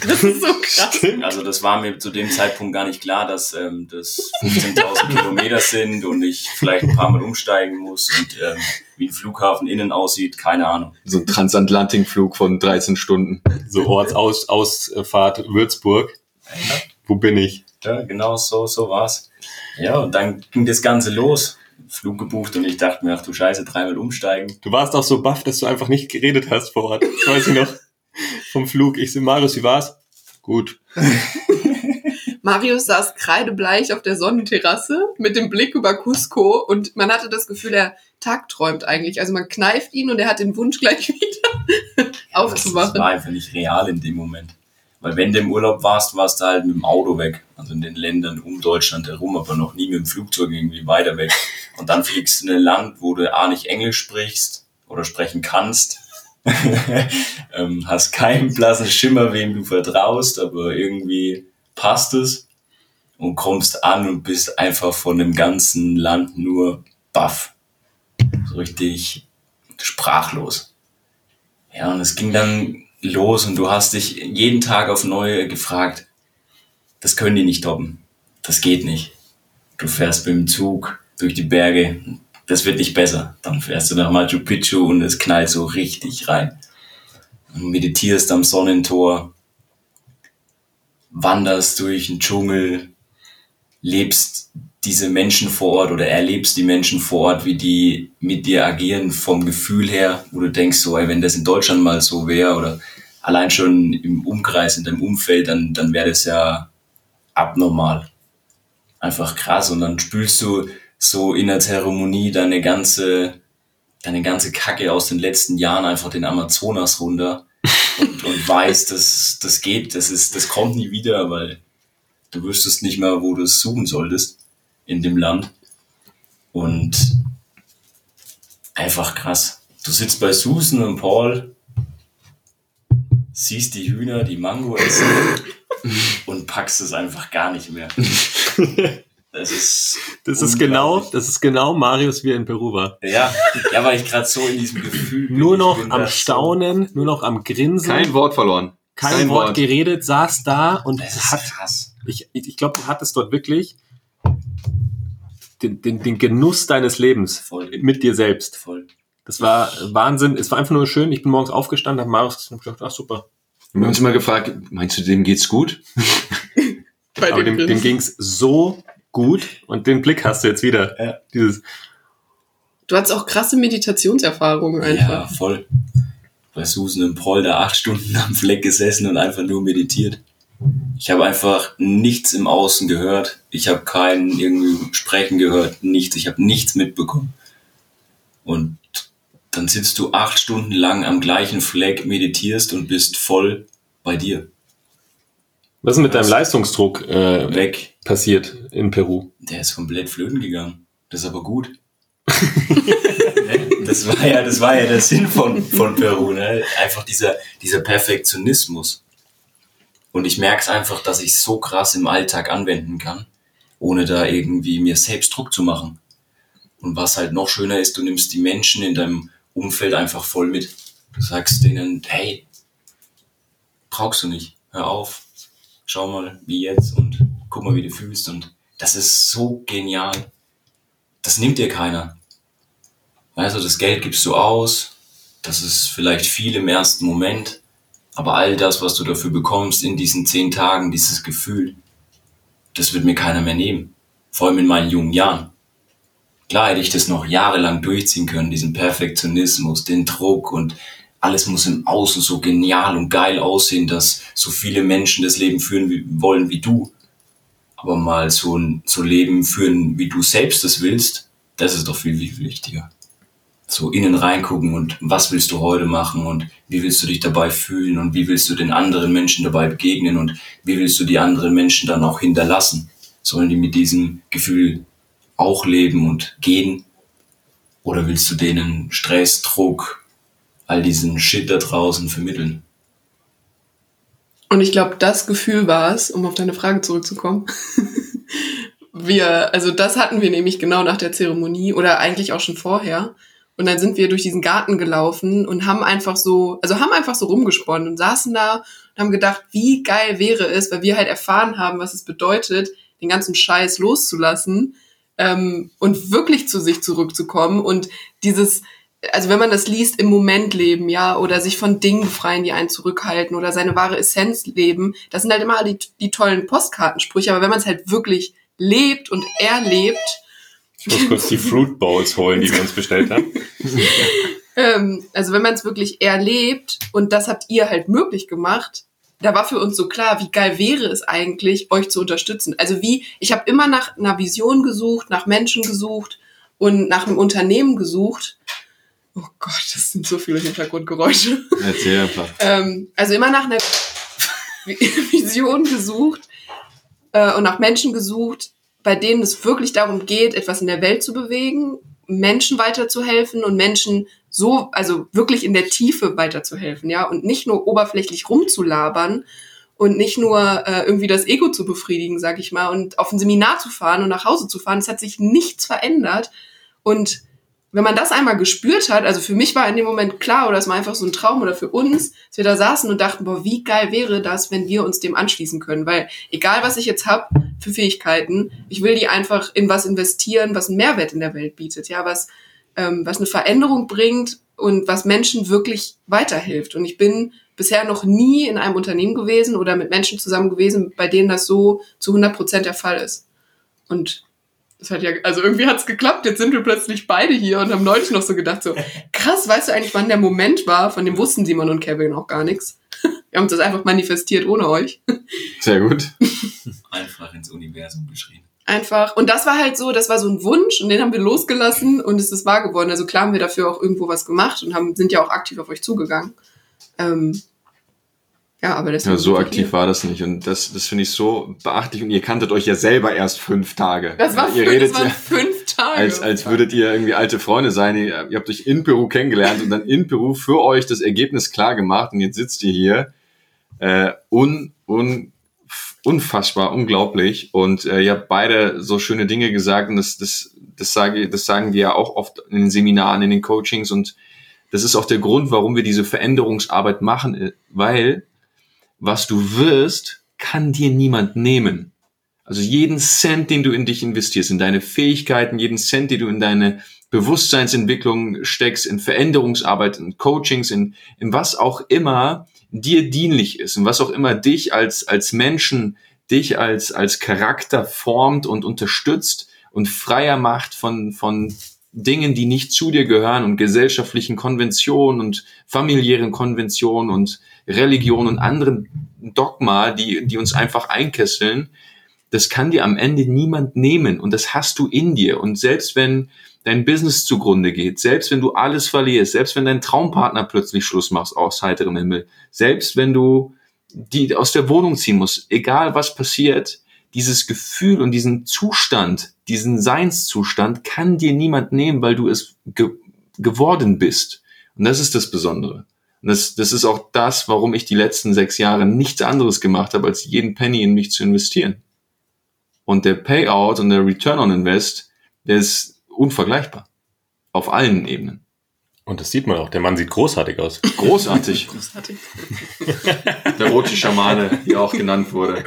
Das ist so krass. Also das war mir zu dem Zeitpunkt gar nicht klar, dass ähm, das 15.000 Kilometer sind und ich vielleicht ein paar Mal umsteigen muss und ähm, wie ein Flughafen innen aussieht, keine Ahnung. So ein Transatlantikflug von 13 Stunden. So Ortsausfahrt Würzburg. Wo bin ich? Ja, genau so, so war's. Ja, und dann ging das Ganze los. Flug gebucht und ich dachte mir, ach du Scheiße, dreimal umsteigen. Du warst auch so baff, dass du einfach nicht geredet hast vor Ort. Das weiß ich noch. Vom Flug. Ich so, Marius, wie war's? Gut. Marius saß kreidebleich auf der Sonnenterrasse mit dem Blick über Cusco und man hatte das Gefühl, er tagträumt eigentlich. Also man kneift ihn und er hat den Wunsch gleich wieder Das, das aufzuwachen. war einfach nicht real in dem Moment. Weil wenn du im Urlaub warst, warst du halt mit dem Auto weg. Also in den Ländern um Deutschland herum, aber noch nie mit dem Flugzeug irgendwie weiter weg. Und dann fliegst du in ein Land, wo du A nicht Englisch sprichst oder sprechen kannst. ähm, hast keinen blassen Schimmer, wem du vertraust, aber irgendwie passt es. Und kommst an und bist einfach von dem ganzen Land nur baff. So richtig sprachlos. Ja, und es ging dann los und du hast dich jeden Tag auf neue gefragt, das können die nicht toppen. Das geht nicht. Du fährst mit dem Zug durch die Berge, das wird nicht besser. Dann fährst du nach Machu Picchu und es knallt so richtig rein. meditierst am Sonnentor, wanderst durch den Dschungel, lebst diese Menschen vor Ort oder erlebst die Menschen vor Ort, wie die mit dir agieren vom Gefühl her, wo du denkst, so, ey, wenn das in Deutschland mal so wäre oder allein schon im Umkreis, in deinem Umfeld, dann, dann wäre das ja abnormal. Einfach krass. Und dann spülst du so in der Zeremonie deine ganze, deine ganze Kacke aus den letzten Jahren einfach den Amazonas runter und, und weißt, dass das geht, das ist, das kommt nie wieder, weil du wüsstest nicht mehr, wo du es suchen solltest in dem Land. Und einfach krass. Du sitzt bei Susan und Paul, siehst die Hühner, die Mango essen und packst es einfach gar nicht mehr. Das ist, Das ist genau, das ist genau Marius, wie er in Peru war. ja, ja, weil ich gerade so in diesem Gefühl bin. Nur noch am da so- Staunen, nur noch am Grinsen, Kein Wort verloren. kein, kein Wort, Wort. geredet, saß da und Das ist hat, krass. ich, ich glaube, du hattest dort wirklich den, den, den Genuss deines Lebens Voll. mit dir selbst. Voll. Das war Wahnsinn. Es war einfach nur schön. Ich bin morgens aufgestanden, habe Marius gesagt, hab gedacht, ach super. Wir haben uns immer gefragt, meinst du, dem geht's gut? Bei Aber dem, dem ging's so gut und den Blick hast du jetzt wieder. Ja. Dieses, Du hattest auch krasse Meditationserfahrungen Ja, einfach. voll. Bei Susan und Paul da acht Stunden am Fleck gesessen und einfach nur meditiert. Ich habe einfach nichts im Außen gehört. Ich habe keinen irgendwie sprechen gehört, nichts. Ich habe nichts mitbekommen. Und dann sitzt du acht Stunden lang am gleichen Fleck, meditierst und bist voll bei dir. was ist mit deinem Leistungsdruck äh, Weg. passiert in Peru? Der ist komplett flöten gegangen. Das ist aber gut. Ne? das war ja, das war ja der Sinn von, von Peru, ne? Einfach dieser, dieser Perfektionismus. Und ich merke es einfach, dass ich so krass im Alltag anwenden kann, ohne da irgendwie mir selbst Druck zu machen. Und was halt noch schöner ist, du nimmst die Menschen in deinem Umfeld einfach voll mit. Du sagst denen, hey, brauchst du nicht, hör auf, schau mal, wie jetzt und guck mal, wie du fühlst. Und das ist so genial. Das nimmt dir keiner. Also das Geld gibst du aus, das ist vielleicht viel im ersten Moment, aber all das, was du dafür bekommst in diesen zehn Tagen, dieses Gefühl, das wird mir keiner mehr nehmen. Vor allem in meinen jungen Jahren. Klar hätte ich das noch jahrelang durchziehen können, diesen Perfektionismus, den Druck und alles muss im Außen so genial und geil aussehen, dass so viele Menschen das Leben führen wie, wollen wie du. Aber mal so ein so Leben führen, wie du selbst es willst, das ist doch viel, viel wichtiger. So innen reingucken und was willst du heute machen und wie willst du dich dabei fühlen und wie willst du den anderen Menschen dabei begegnen und wie willst du die anderen Menschen dann auch hinterlassen? Sollen die mit diesem Gefühl auch leben und gehen? Oder willst du denen Stress, Druck, all diesen Shit da draußen vermitteln? Und ich glaube, das Gefühl war es, um auf deine Frage zurückzukommen. wir, also das hatten wir nämlich genau nach der Zeremonie oder eigentlich auch schon vorher. Und dann sind wir durch diesen Garten gelaufen und haben einfach so, also haben einfach so rumgesponnen und saßen da und haben gedacht, wie geil wäre es, weil wir halt erfahren haben, was es bedeutet, den ganzen Scheiß loszulassen ähm, und wirklich zu sich zurückzukommen und dieses, also wenn man das liest, im Moment leben, ja, oder sich von Dingen befreien, die einen zurückhalten oder seine wahre Essenz leben, das sind halt immer die, die tollen Postkartensprüche, aber wenn man es halt wirklich lebt und erlebt, Ich muss kurz die Fruit Bowls holen, die wir uns bestellt haben. ähm, also wenn man es wirklich erlebt und das habt ihr halt möglich gemacht, da war für uns so klar, wie geil wäre es eigentlich, euch zu unterstützen. Also wie, ich habe immer nach einer Vision gesucht, nach Menschen gesucht und nach einem Unternehmen gesucht. Oh Gott, das sind so viele Hintergrundgeräusche. Erzähl einfach. Ähm, also immer nach einer Vision gesucht äh, und nach Menschen gesucht, bei denen es wirklich darum geht, etwas in der Welt zu bewegen, Menschen weiterzuhelfen und Menschen so, also wirklich in der Tiefe weiterzuhelfen, ja, und nicht nur oberflächlich rumzulabern und nicht nur äh, irgendwie das Ego zu befriedigen, sag ich mal, und auf ein Seminar zu fahren und nach Hause zu fahren. Es hat sich nichts verändert und wenn man das einmal gespürt hat, also für mich war in dem Moment klar, oder es war einfach so ein Traum oder für uns, dass wir da saßen und dachten, boah, wie geil wäre das, wenn wir uns dem anschließen können. Weil egal, was ich jetzt hab für Fähigkeiten, ich will die einfach in was investieren, was einen Mehrwert in der Welt bietet, ja, was, ähm, was eine Veränderung bringt und was Menschen wirklich weiterhilft. Und ich bin bisher noch nie in einem Unternehmen gewesen oder mit Menschen zusammen gewesen, bei denen das so zu 100 Prozent der Fall ist. Und das hat ja, also irgendwie hat's geklappt. Jetzt sind wir plötzlich beide hier und haben neulich noch so gedacht, so, krass, weißt du eigentlich, wann der Moment war? Von dem wussten Simon und Kevin auch gar nichts. Wir haben das einfach manifestiert ohne euch. Sehr gut. Einfach ins Universum geschrieben. Einfach. Und das war halt so, das war so ein Wunsch und den haben wir losgelassen und es ist wahr geworden. Also klar haben wir dafür auch irgendwo was gemacht und haben, sind ja auch aktiv auf euch zugegangen. Ähm, ja, aber das Ja, so aktiv war das nicht. Und das, das finde ich so beachtlich. Und ihr kanntet euch ja selber erst fünf Tage. Das war, ihr fünf, redet ja, fünf Tage. als, als würdet ihr irgendwie alte Freunde sein. Ihr, ihr habt euch in Peru kennengelernt und dann in Peru für euch das Ergebnis klar gemacht. Und jetzt sitzt ihr hier. Äh, un, un, unfassbar, unglaublich. Und äh, ihr habt beide so schöne Dinge gesagt. Und das, das, das, sage, das sagen wir ja auch oft in den Seminaren, in den Coachings. Und das ist auch der Grund, warum wir diese Veränderungsarbeit machen, äh, weil was du wirst, kann dir niemand nehmen. Also jeden Cent, den du in dich investierst, in deine Fähigkeiten, jeden Cent, den du in deine Bewusstseinsentwicklung steckst, in Veränderungsarbeit, in Coachings, in, in was auch immer dir dienlich ist und was auch immer dich als, als Menschen, dich als, als Charakter formt und unterstützt und freier macht von, von Dingen, die nicht zu dir gehören und gesellschaftlichen Konventionen und familiären Konventionen und Religion und anderen Dogma, die, die uns einfach einkesseln, das kann dir am Ende niemand nehmen und das hast du in dir. Und selbst wenn dein Business zugrunde geht, selbst wenn du alles verlierst, selbst wenn dein Traumpartner plötzlich Schluss machst aus heiterem Himmel, selbst wenn du die aus der Wohnung ziehen musst, egal was passiert, dieses Gefühl und diesen Zustand, diesen Seinszustand kann dir niemand nehmen, weil du es ge geworden bist. Und das ist das Besondere. Und das, das ist auch das, warum ich die letzten sechs Jahre nichts anderes gemacht habe, als jeden Penny in mich zu investieren. Und der Payout und der Return on Invest, der ist unvergleichbar. Auf allen Ebenen. Und das sieht man auch. Der Mann sieht großartig aus. Großartig. Großartig. Der rote Schamane, wie auch genannt wurde.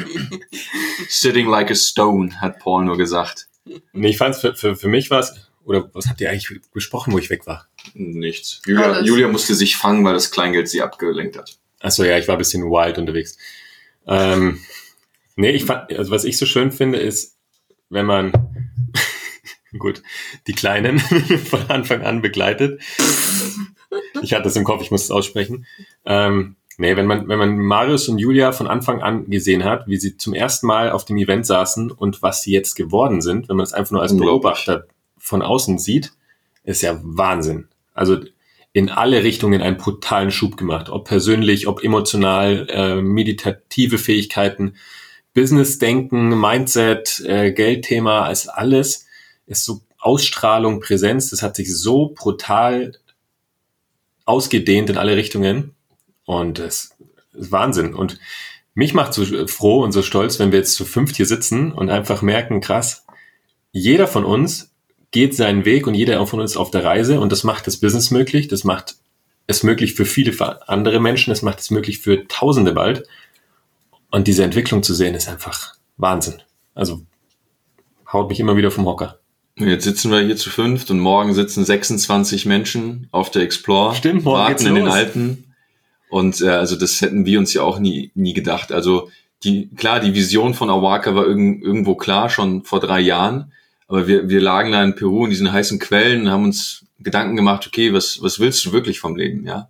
Sitting like a stone, hat Paul nur gesagt. Nee, ich fand's für, für, für mich was, oder was habt ihr eigentlich besprochen, wo ich weg war? Nichts. Julia. Julia musste sich fangen, weil das Kleingeld sie abgelenkt hat. Achso, ja, ich war ein bisschen wild unterwegs. Ähm, nee, ich fand, also was ich so schön finde, ist, wenn man, gut, die Kleinen von Anfang an begleitet. Ich hatte es im Kopf, ich muss es aussprechen. Ähm, nee, wenn man, wenn man Marius und Julia von Anfang an gesehen hat, wie sie zum ersten Mal auf dem Event saßen und was sie jetzt geworden sind, wenn man es einfach nur als. Beobachter von außen sieht, ist ja Wahnsinn. Also in alle Richtungen einen brutalen Schub gemacht. Ob persönlich, ob emotional, äh, meditative Fähigkeiten, Business-Denken, Mindset, äh, Geldthema, als alles ist so Ausstrahlung, Präsenz, das hat sich so brutal ausgedehnt in alle Richtungen. Und das ist Wahnsinn. Und mich macht so froh und so stolz, wenn wir jetzt zu fünft hier sitzen und einfach merken, krass, jeder von uns geht seinen Weg und jeder von uns ist auf der Reise und das macht das Business möglich, das macht es möglich für viele andere Menschen, es macht es möglich für Tausende bald. Und diese Entwicklung zu sehen, ist einfach Wahnsinn. Also haut mich immer wieder vom Hocker. Jetzt sitzen wir hier zu fünft und morgen sitzen 26 Menschen auf der Explore. Stimmt, morgen warten in den los. Alten. Und äh, also das hätten wir uns ja auch nie, nie gedacht. Also die, klar, die Vision von Awaka war irgend, irgendwo klar, schon vor drei Jahren. Aber wir, wir lagen da in Peru in diesen heißen Quellen und haben uns Gedanken gemacht, okay, was, was willst du wirklich vom Leben, ja?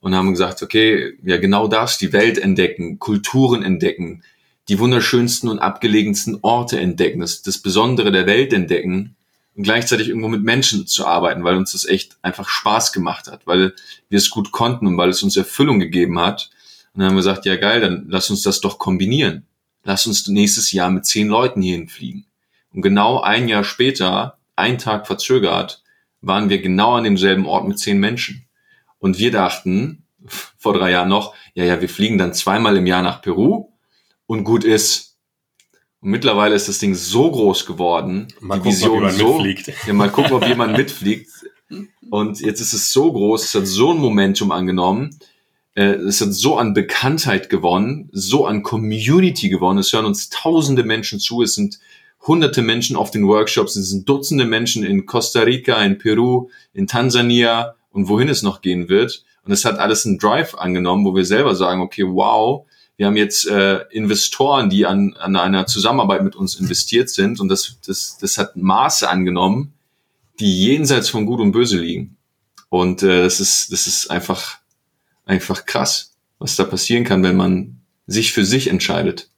Und haben gesagt, okay, ja, genau das, die Welt entdecken, Kulturen entdecken, die wunderschönsten und abgelegensten Orte entdecken, das, das Besondere der Welt entdecken und gleichzeitig irgendwo mit Menschen zu arbeiten, weil uns das echt einfach Spaß gemacht hat, weil wir es gut konnten und weil es uns Erfüllung gegeben hat. Und dann haben wir gesagt, ja geil, dann lass uns das doch kombinieren. Lass uns nächstes Jahr mit zehn Leuten hierhin fliegen. Und genau ein Jahr später, ein Tag verzögert, waren wir genau an demselben Ort mit zehn Menschen. Und wir dachten, vor drei Jahren noch, ja, ja, wir fliegen dann zweimal im Jahr nach Peru und gut ist. Und mittlerweile ist das Ding so groß geworden, Mal die gucken, ob Vision so, mitfliegt. ja, mal gucken, ob jemand mitfliegt. Und jetzt ist es so groß, es hat so ein Momentum angenommen, äh, es hat so an Bekanntheit gewonnen, so an Community gewonnen. Es hören uns tausende Menschen zu, es sind hunderte Menschen auf den Workshops, es sind Dutzende Menschen in Costa Rica, in Peru, in Tansania und wohin es noch gehen wird. Und es hat alles einen Drive angenommen, wo wir selber sagen, okay, wow, wir haben jetzt äh, Investoren, die an, an einer Zusammenarbeit mit uns investiert sind und das, das, das hat Maße angenommen, die jenseits von Gut und Böse liegen. Und äh, das ist, das ist einfach, einfach krass, was da passieren kann, wenn man sich für sich entscheidet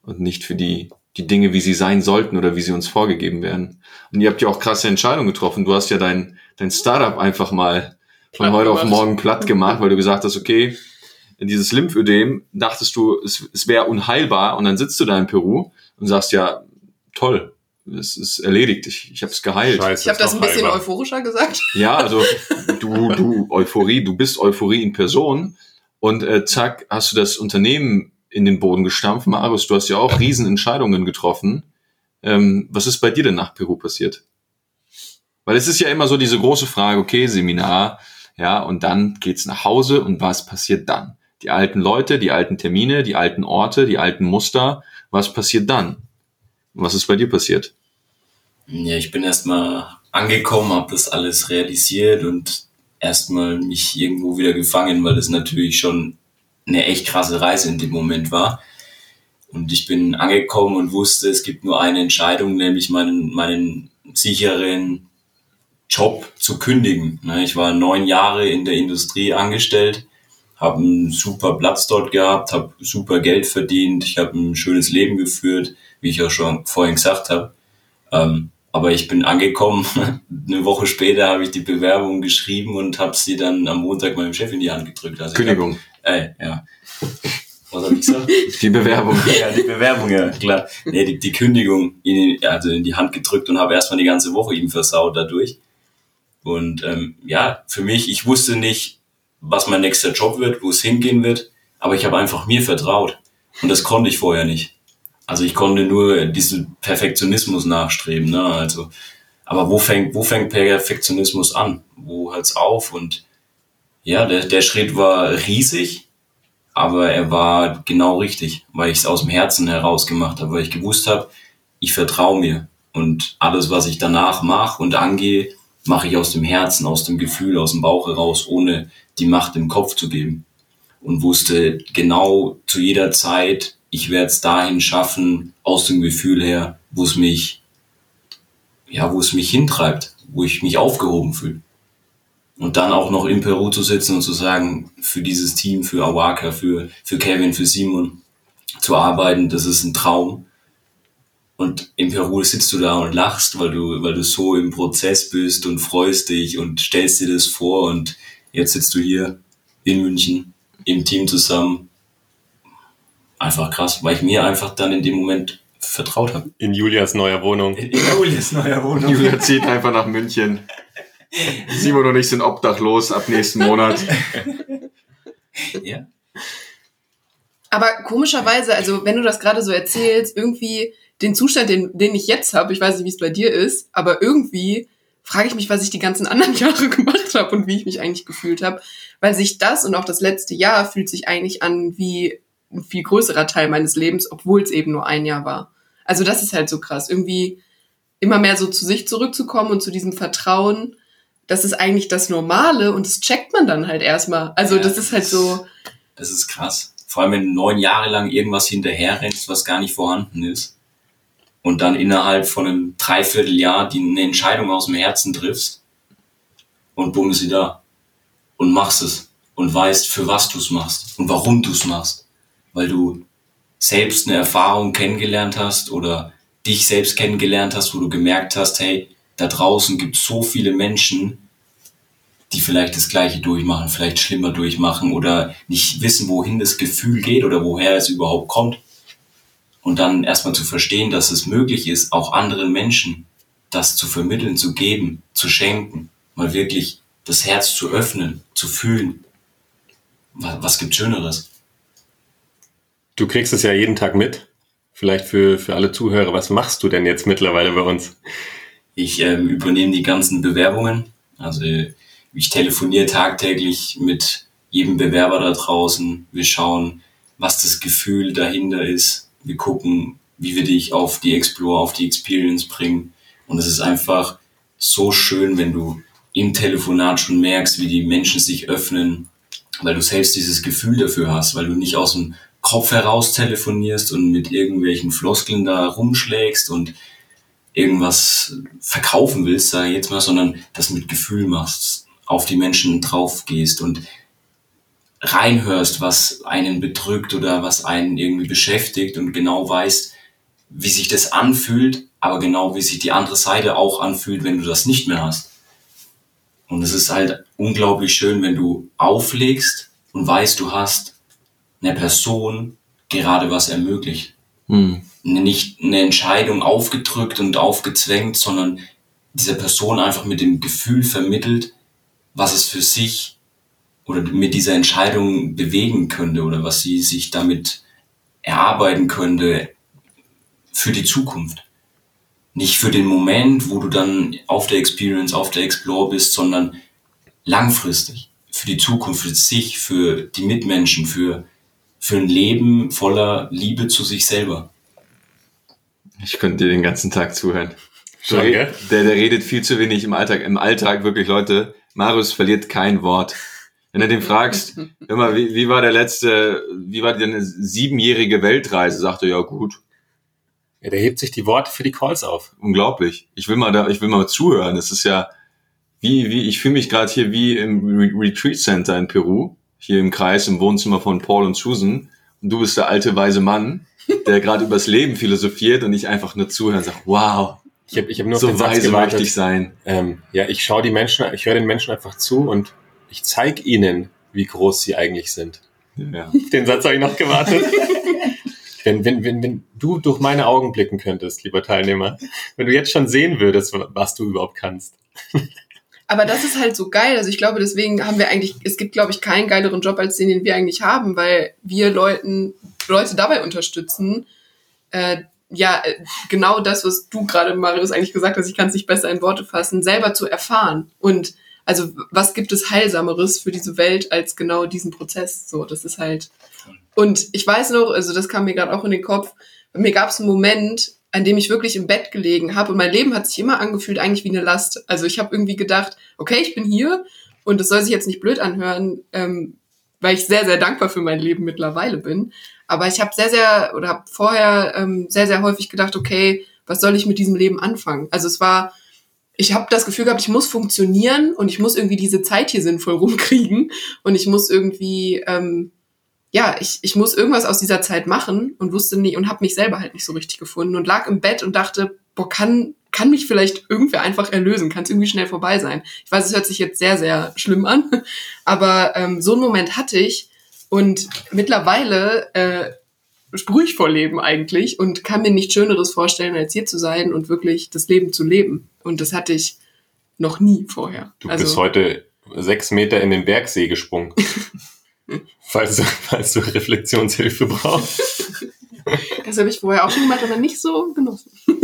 und nicht für die, die Dinge, wie sie sein sollten oder wie sie uns vorgegeben werden. Und ihr habt ja auch krasse Entscheidungen getroffen. Du hast ja dein, dein Startup einfach mal von Platt heute auf morgen platt gemacht, weil du gesagt hast, okay, dieses Lymphödem, dachtest du, es, es wäre unheilbar und dann sitzt du da in Peru und sagst, ja, toll, es ist erledigt, ich, ich habe es geheilt. Scheiße, Ich habe das ein bisschen halber. euphorischer gesagt. Ja, also du, du, Euphorie, du bist Euphorie in Person und äh, zack, hast du das Unternehmen in den Boden gestampft. Marius, du hast ja auch Riesenentscheidungen getroffen. Ähm, was ist bei dir denn nach Peru passiert? Weil es ist ja immer so diese große Frage, okay, Seminar, ja, und dann geht's nach Hause und was passiert dann? Die alten Leute, die alten Termine, die alten Orte, die alten Muster, was passiert dann? Was ist bei dir passiert? Ja, ich bin erstmal angekommen, habe das alles realisiert und erstmal mich irgendwo wieder gefangen, weil das natürlich schon eine echt krasse Reise in dem Moment war. Und ich bin angekommen und wusste, es gibt nur eine Entscheidung, nämlich meinen, meinen sicheren Job zu kündigen. Ich war neun Jahre in der Industrie angestellt, habe einen super Platz dort gehabt, habe super Geld verdient, ich habe ein schönes Leben geführt, wie ich auch schon vorhin gesagt habe. Ähm, aber ich bin angekommen, eine Woche später habe ich die Bewerbung geschrieben und habe sie dann am Montag meinem Chef in die Hand gedrückt. Also Kündigung, Hab, äh, ja. Was habe ich gesagt? die Bewerbung. ja, die Bewerbung, ja, klar. Nee, die, die Kündigung in, also in die Hand gedrückt und habe erstmal die ganze Woche ihm versaut dadurch. Und ähm, ja, für mich, ich wusste nicht, was mein nächster Job wird, wo es hingehen wird, aber ich habe einfach mir vertraut. Und das konnte ich vorher nicht. Also ich konnte nur diesen Perfektionismus nachstreben. Ne? Also, aber wo fängt, wo fängt Perfektionismus an? Wo hört's auf? Und ja, der, der Schritt war riesig, aber er war genau richtig, weil ich es aus dem Herzen heraus gemacht habe, weil ich gewusst habe, ich vertraue mir und alles, was ich danach mache und angehe, mache ich aus dem Herzen, aus dem Gefühl, aus dem Bauch heraus, ohne die Macht im Kopf zu geben. Und wusste genau zu jeder Zeit, ich werde es dahin schaffen, aus dem Gefühl her, wo es mich, ja, wo es mich hintreibt, wo ich mich aufgehoben fühle. Und dann auch noch in Peru zu sitzen und zu sagen, für dieses Team, für Awaka, für, für Kevin, für Simon zu arbeiten, das ist ein Traum. Und in Peru sitzt du da und lachst, weil du, weil du so im Prozess bist und freust dich und stellst dir das vor und jetzt sitzt du hier in München im Team zusammen. Einfach krass, weil ich mir einfach dann in dem Moment vertraut habe. In Julias neuer Wohnung. In Julias neuer Wohnung. Julia zieht einfach nach München. Simon und ich sind obdachlos ab nächsten Monat. Ja. Aber komischerweise, also wenn du das gerade so erzählst, irgendwie den Zustand, den, den ich jetzt habe, ich weiß nicht, wie es bei dir ist, aber irgendwie frage ich mich, was ich die ganzen anderen Jahre gemacht habe und wie ich mich eigentlich gefühlt habe, weil sich das und auch das letzte Jahr fühlt sich eigentlich an wie ein viel größerer Teil meines Lebens, obwohl es eben nur ein Jahr war. Also das ist halt so krass, irgendwie immer mehr so zu sich zurückzukommen und zu diesem Vertrauen, das ist eigentlich das Normale und das checkt man dann halt erstmal. Also Ja, das ist halt so, Das ist krass. Vor allem, wenn du neun Jahre lang irgendwas hinterherrennst, was gar nicht vorhanden ist. Und dann innerhalb von einem Dreivierteljahr die eine Entscheidung aus dem Herzen triffst. Und bumm sie da. Und machst es. Und weißt, für was du es machst. Und warum du es machst. Weil du selbst eine Erfahrung kennengelernt hast oder dich selbst kennengelernt hast, wo du gemerkt hast, hey, da draußen gibt es so viele Menschen, die vielleicht das Gleiche durchmachen, vielleicht schlimmer durchmachen oder nicht wissen, wohin das Gefühl geht oder woher es überhaupt kommt. Und dann erstmal zu verstehen, dass es möglich ist, auch anderen Menschen das zu vermitteln, zu geben, zu schenken, mal wirklich das Herz zu öffnen, zu fühlen. Was, was gibt Schöneres? Du kriegst es ja jeden Tag mit. Vielleicht für, für alle Zuhörer, was machst du denn jetzt mittlerweile bei uns? Ich ähm, übernehme die ganzen Bewerbungen. Also ich telefoniere tagtäglich mit jedem Bewerber da draußen. Wir schauen, was das Gefühl dahinter ist. Wir gucken, wie wir dich auf die Explore, auf die Experience bringen. Und es ist einfach so schön, wenn du im Telefonat schon merkst, wie die Menschen sich öffnen, weil du selbst dieses Gefühl dafür hast, weil du nicht aus dem Kopf heraus telefonierst und mit irgendwelchen Floskeln da rumschlägst und irgendwas verkaufen willst, sage ich jetzt mal, sondern das mit Gefühl machst, auf die Menschen drauf gehst und reinhörst, was einen bedrückt oder was einen irgendwie beschäftigt und genau weißt, wie sich das anfühlt, aber genau wie sich die andere Seite auch anfühlt, wenn du das nicht mehr hast. Und es ist halt unglaublich schön, wenn du auflegst und weißt, du hast einer Person gerade was ermöglicht. Hm. Nicht eine Entscheidung aufgedrückt und aufgezwängt, sondern dieser Person einfach mit dem Gefühl vermittelt, was es für sich oder mit dieser Entscheidung bewegen könnte oder was sie sich damit erarbeiten könnte für die Zukunft. Nicht für den Moment, wo du dann auf der Experience, auf der Explore bist, sondern langfristig. Für die Zukunft, für sich, für die Mitmenschen, für, für ein Leben voller Liebe zu sich selber. Ich könnte dir den ganzen Tag zuhören. Schon, der, der redet viel zu wenig im Alltag. Im Alltag wirklich, Leute, Marius verliert kein Wort. Wenn du den fragst, immer, wie, wie war der letzte, wie war deine siebenjährige Weltreise, sagt er, ja gut, Ja, der hebt sich die Worte für die Calls auf. unglaublich. Ich will mal da, ich will mal zuhören. Das ist ja, wie, wie, ich fühle mich gerade hier wie im Re Retreat Center in Peru, hier im Kreis, im Wohnzimmer von Paul und Susan. Und du bist der alte weise Mann, der gerade übers Leben philosophiert und ich einfach nur zuhöre und sage, wow, Ich habe ich hab nur auf so weise gewartet. möchte ich sein. Ähm, ja, ich schaue die Menschen, ich höre den Menschen einfach zu und ich zeige ihnen, wie groß sie eigentlich sind. Ja. Den Satz habe ich noch gewartet. wenn, wenn, wenn, wenn du durch meine Augen blicken könntest, lieber Teilnehmer, wenn du jetzt schon sehen würdest, was du überhaupt kannst. Aber das ist halt so geil. Also ich glaube, deswegen haben wir eigentlich, es gibt, glaube ich, keinen geileren Job als den, den wir eigentlich haben, weil wir Leuten, Leute dabei unterstützen, äh, ja, äh, genau das, was du gerade, Marius, eigentlich gesagt hast, ich kann es nicht besser in Worte fassen, selber zu erfahren. Und also was gibt es Heilsameres für diese Welt als genau diesen Prozess? So, das ist halt. Und ich weiß noch, also das kam mir gerade auch in den Kopf, mir gab es einen Moment, an dem ich wirklich im Bett gelegen habe und mein Leben hat sich immer angefühlt eigentlich wie eine Last. Also ich habe irgendwie gedacht, okay, ich bin hier und es soll sich jetzt nicht blöd anhören, ähm, weil ich sehr, sehr dankbar für mein Leben mittlerweile bin. Aber ich habe sehr, sehr oder habe vorher ähm, sehr, sehr häufig gedacht, okay, was soll ich mit diesem Leben anfangen? Also es war, ich habe das Gefühl gehabt, ich muss funktionieren und ich muss irgendwie diese Zeit hier sinnvoll rumkriegen und ich muss irgendwie, ähm, ja, ich, ich muss irgendwas aus dieser Zeit machen und wusste nicht und habe mich selber halt nicht so richtig gefunden und lag im Bett und dachte, boah, kann, kann mich vielleicht irgendwer einfach erlösen, kann es irgendwie schnell vorbei sein. Ich weiß, es hört sich jetzt sehr, sehr schlimm an, aber ähm, so einen Moment hatte ich und mittlerweile äh, sprühe ich vor Leben eigentlich und kann mir nichts Schöneres vorstellen, als hier zu sein und wirklich das Leben zu leben. Und das hatte ich noch nie vorher. Du also, bist heute sechs Meter in den Bergsee gesprungen. falls, du, falls du Reflexionshilfe brauchst. das habe ich vorher auch schon gemacht, aber nicht so genossen.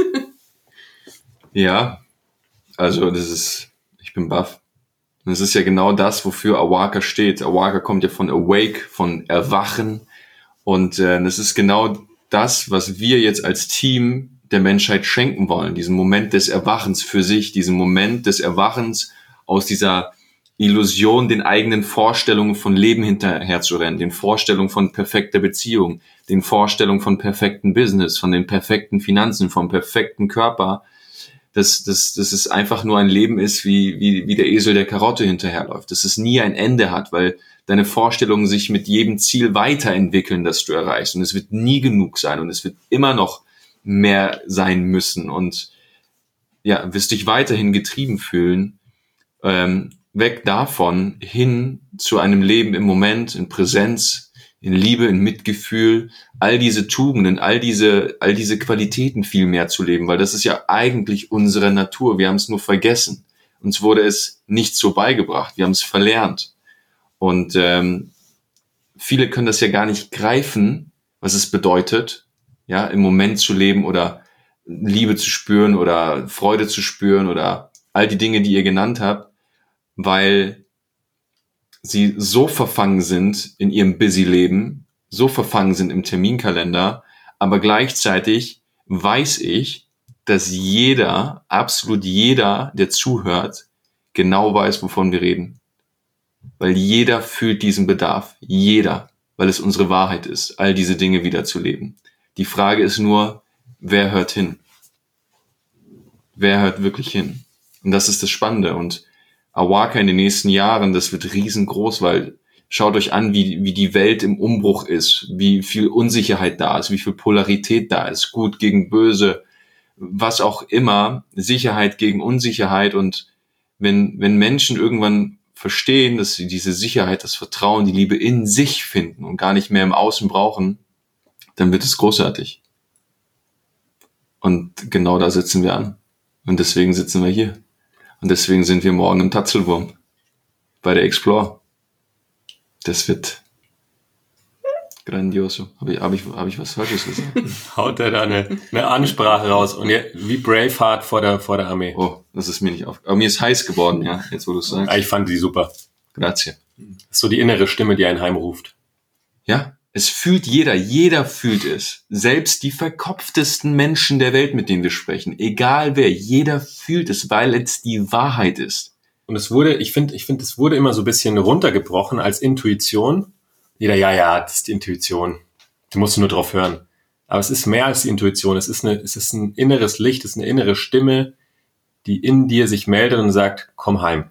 Ja, also das ist, ich bin baff. Und es ist ja genau das, wofür Awaka steht. Awaka kommt ja von Awake, von Erwachen. Und äh, das ist genau das, was wir jetzt als Team der Menschheit schenken wollen. Diesen Moment des Erwachens für sich, diesen Moment des Erwachens aus dieser Illusion, den eigenen Vorstellungen von Leben hinterherzurennen, den Vorstellungen von perfekter Beziehung, den Vorstellungen von perfekten Business, von den perfekten Finanzen, vom perfekten Körper, dass, dass, dass es einfach nur ein Leben ist, wie, wie, wie der Esel der Karotte hinterherläuft, dass es nie ein Ende hat, weil deine Vorstellungen sich mit jedem Ziel weiterentwickeln, das du erreichst. Und es wird nie genug sein und es wird immer noch mehr sein müssen und ja, wirst dich weiterhin getrieben fühlen, ähm, weg davon hin zu einem Leben im Moment, in Präsenz, in Liebe, in Mitgefühl, all diese Tugenden, all diese, all diese Qualitäten viel mehr zu leben, weil das ist ja eigentlich unsere Natur. Wir haben es nur vergessen. Uns wurde es nicht so beigebracht. Wir haben es verlernt. Und ähm, viele können das ja gar nicht greifen, was es bedeutet, ja, im Moment zu leben oder Liebe zu spüren oder Freude zu spüren oder all die Dinge, die ihr genannt habt, weil sie so verfangen sind in ihrem Busy-Leben, so verfangen sind im Terminkalender, aber gleichzeitig weiß ich, dass jeder, absolut jeder, der zuhört, genau weiß, wovon wir reden. Weil jeder fühlt diesen Bedarf. Jeder. Weil es unsere Wahrheit ist, all diese Dinge wiederzuleben. Die Frage ist nur, wer hört hin? Wer hört wirklich hin? Und das ist das Spannende. Und Awaka in den nächsten Jahren, das wird riesengroß, weil schaut euch an, wie, wie die Welt im Umbruch ist, wie viel Unsicherheit da ist, wie viel Polarität da ist, gut gegen böse, was auch immer, Sicherheit gegen Unsicherheit und wenn, wenn Menschen irgendwann verstehen, dass sie diese Sicherheit, das Vertrauen, die Liebe in sich finden und gar nicht mehr im Außen brauchen, dann wird es großartig. Und genau da sitzen wir an. Und deswegen sitzen wir hier. Und deswegen sind wir morgen im Tatzelwurm bei der Explore. Das wird grandioso. Habe ich, hab ich, hab ich was Falsches gesagt? Haut er da eine, eine Ansprache raus und ja, wie Braveheart vor der, vor der Armee. Oh, das ist mir nicht auf. Aber mir ist heiß geworden, ja, jetzt wo du es sagst. Ah, Ich fand die super. Grazie. Das ist so die innere Stimme, die einen heimruft. Ja, es fühlt jeder, jeder fühlt es. Selbst die verkopftesten Menschen der Welt, mit denen wir sprechen, egal wer, jeder fühlt es, weil es die Wahrheit ist. Und es wurde, ich finde, ich finde, es wurde immer so ein bisschen runtergebrochen als Intuition. Jeder, ja, ja, das ist die Intuition. Du musst nur drauf hören. Aber es ist mehr als die Intuition. Es ist eine, es ist ein inneres Licht, es ist eine innere Stimme, die in dir sich meldet und sagt, komm heim.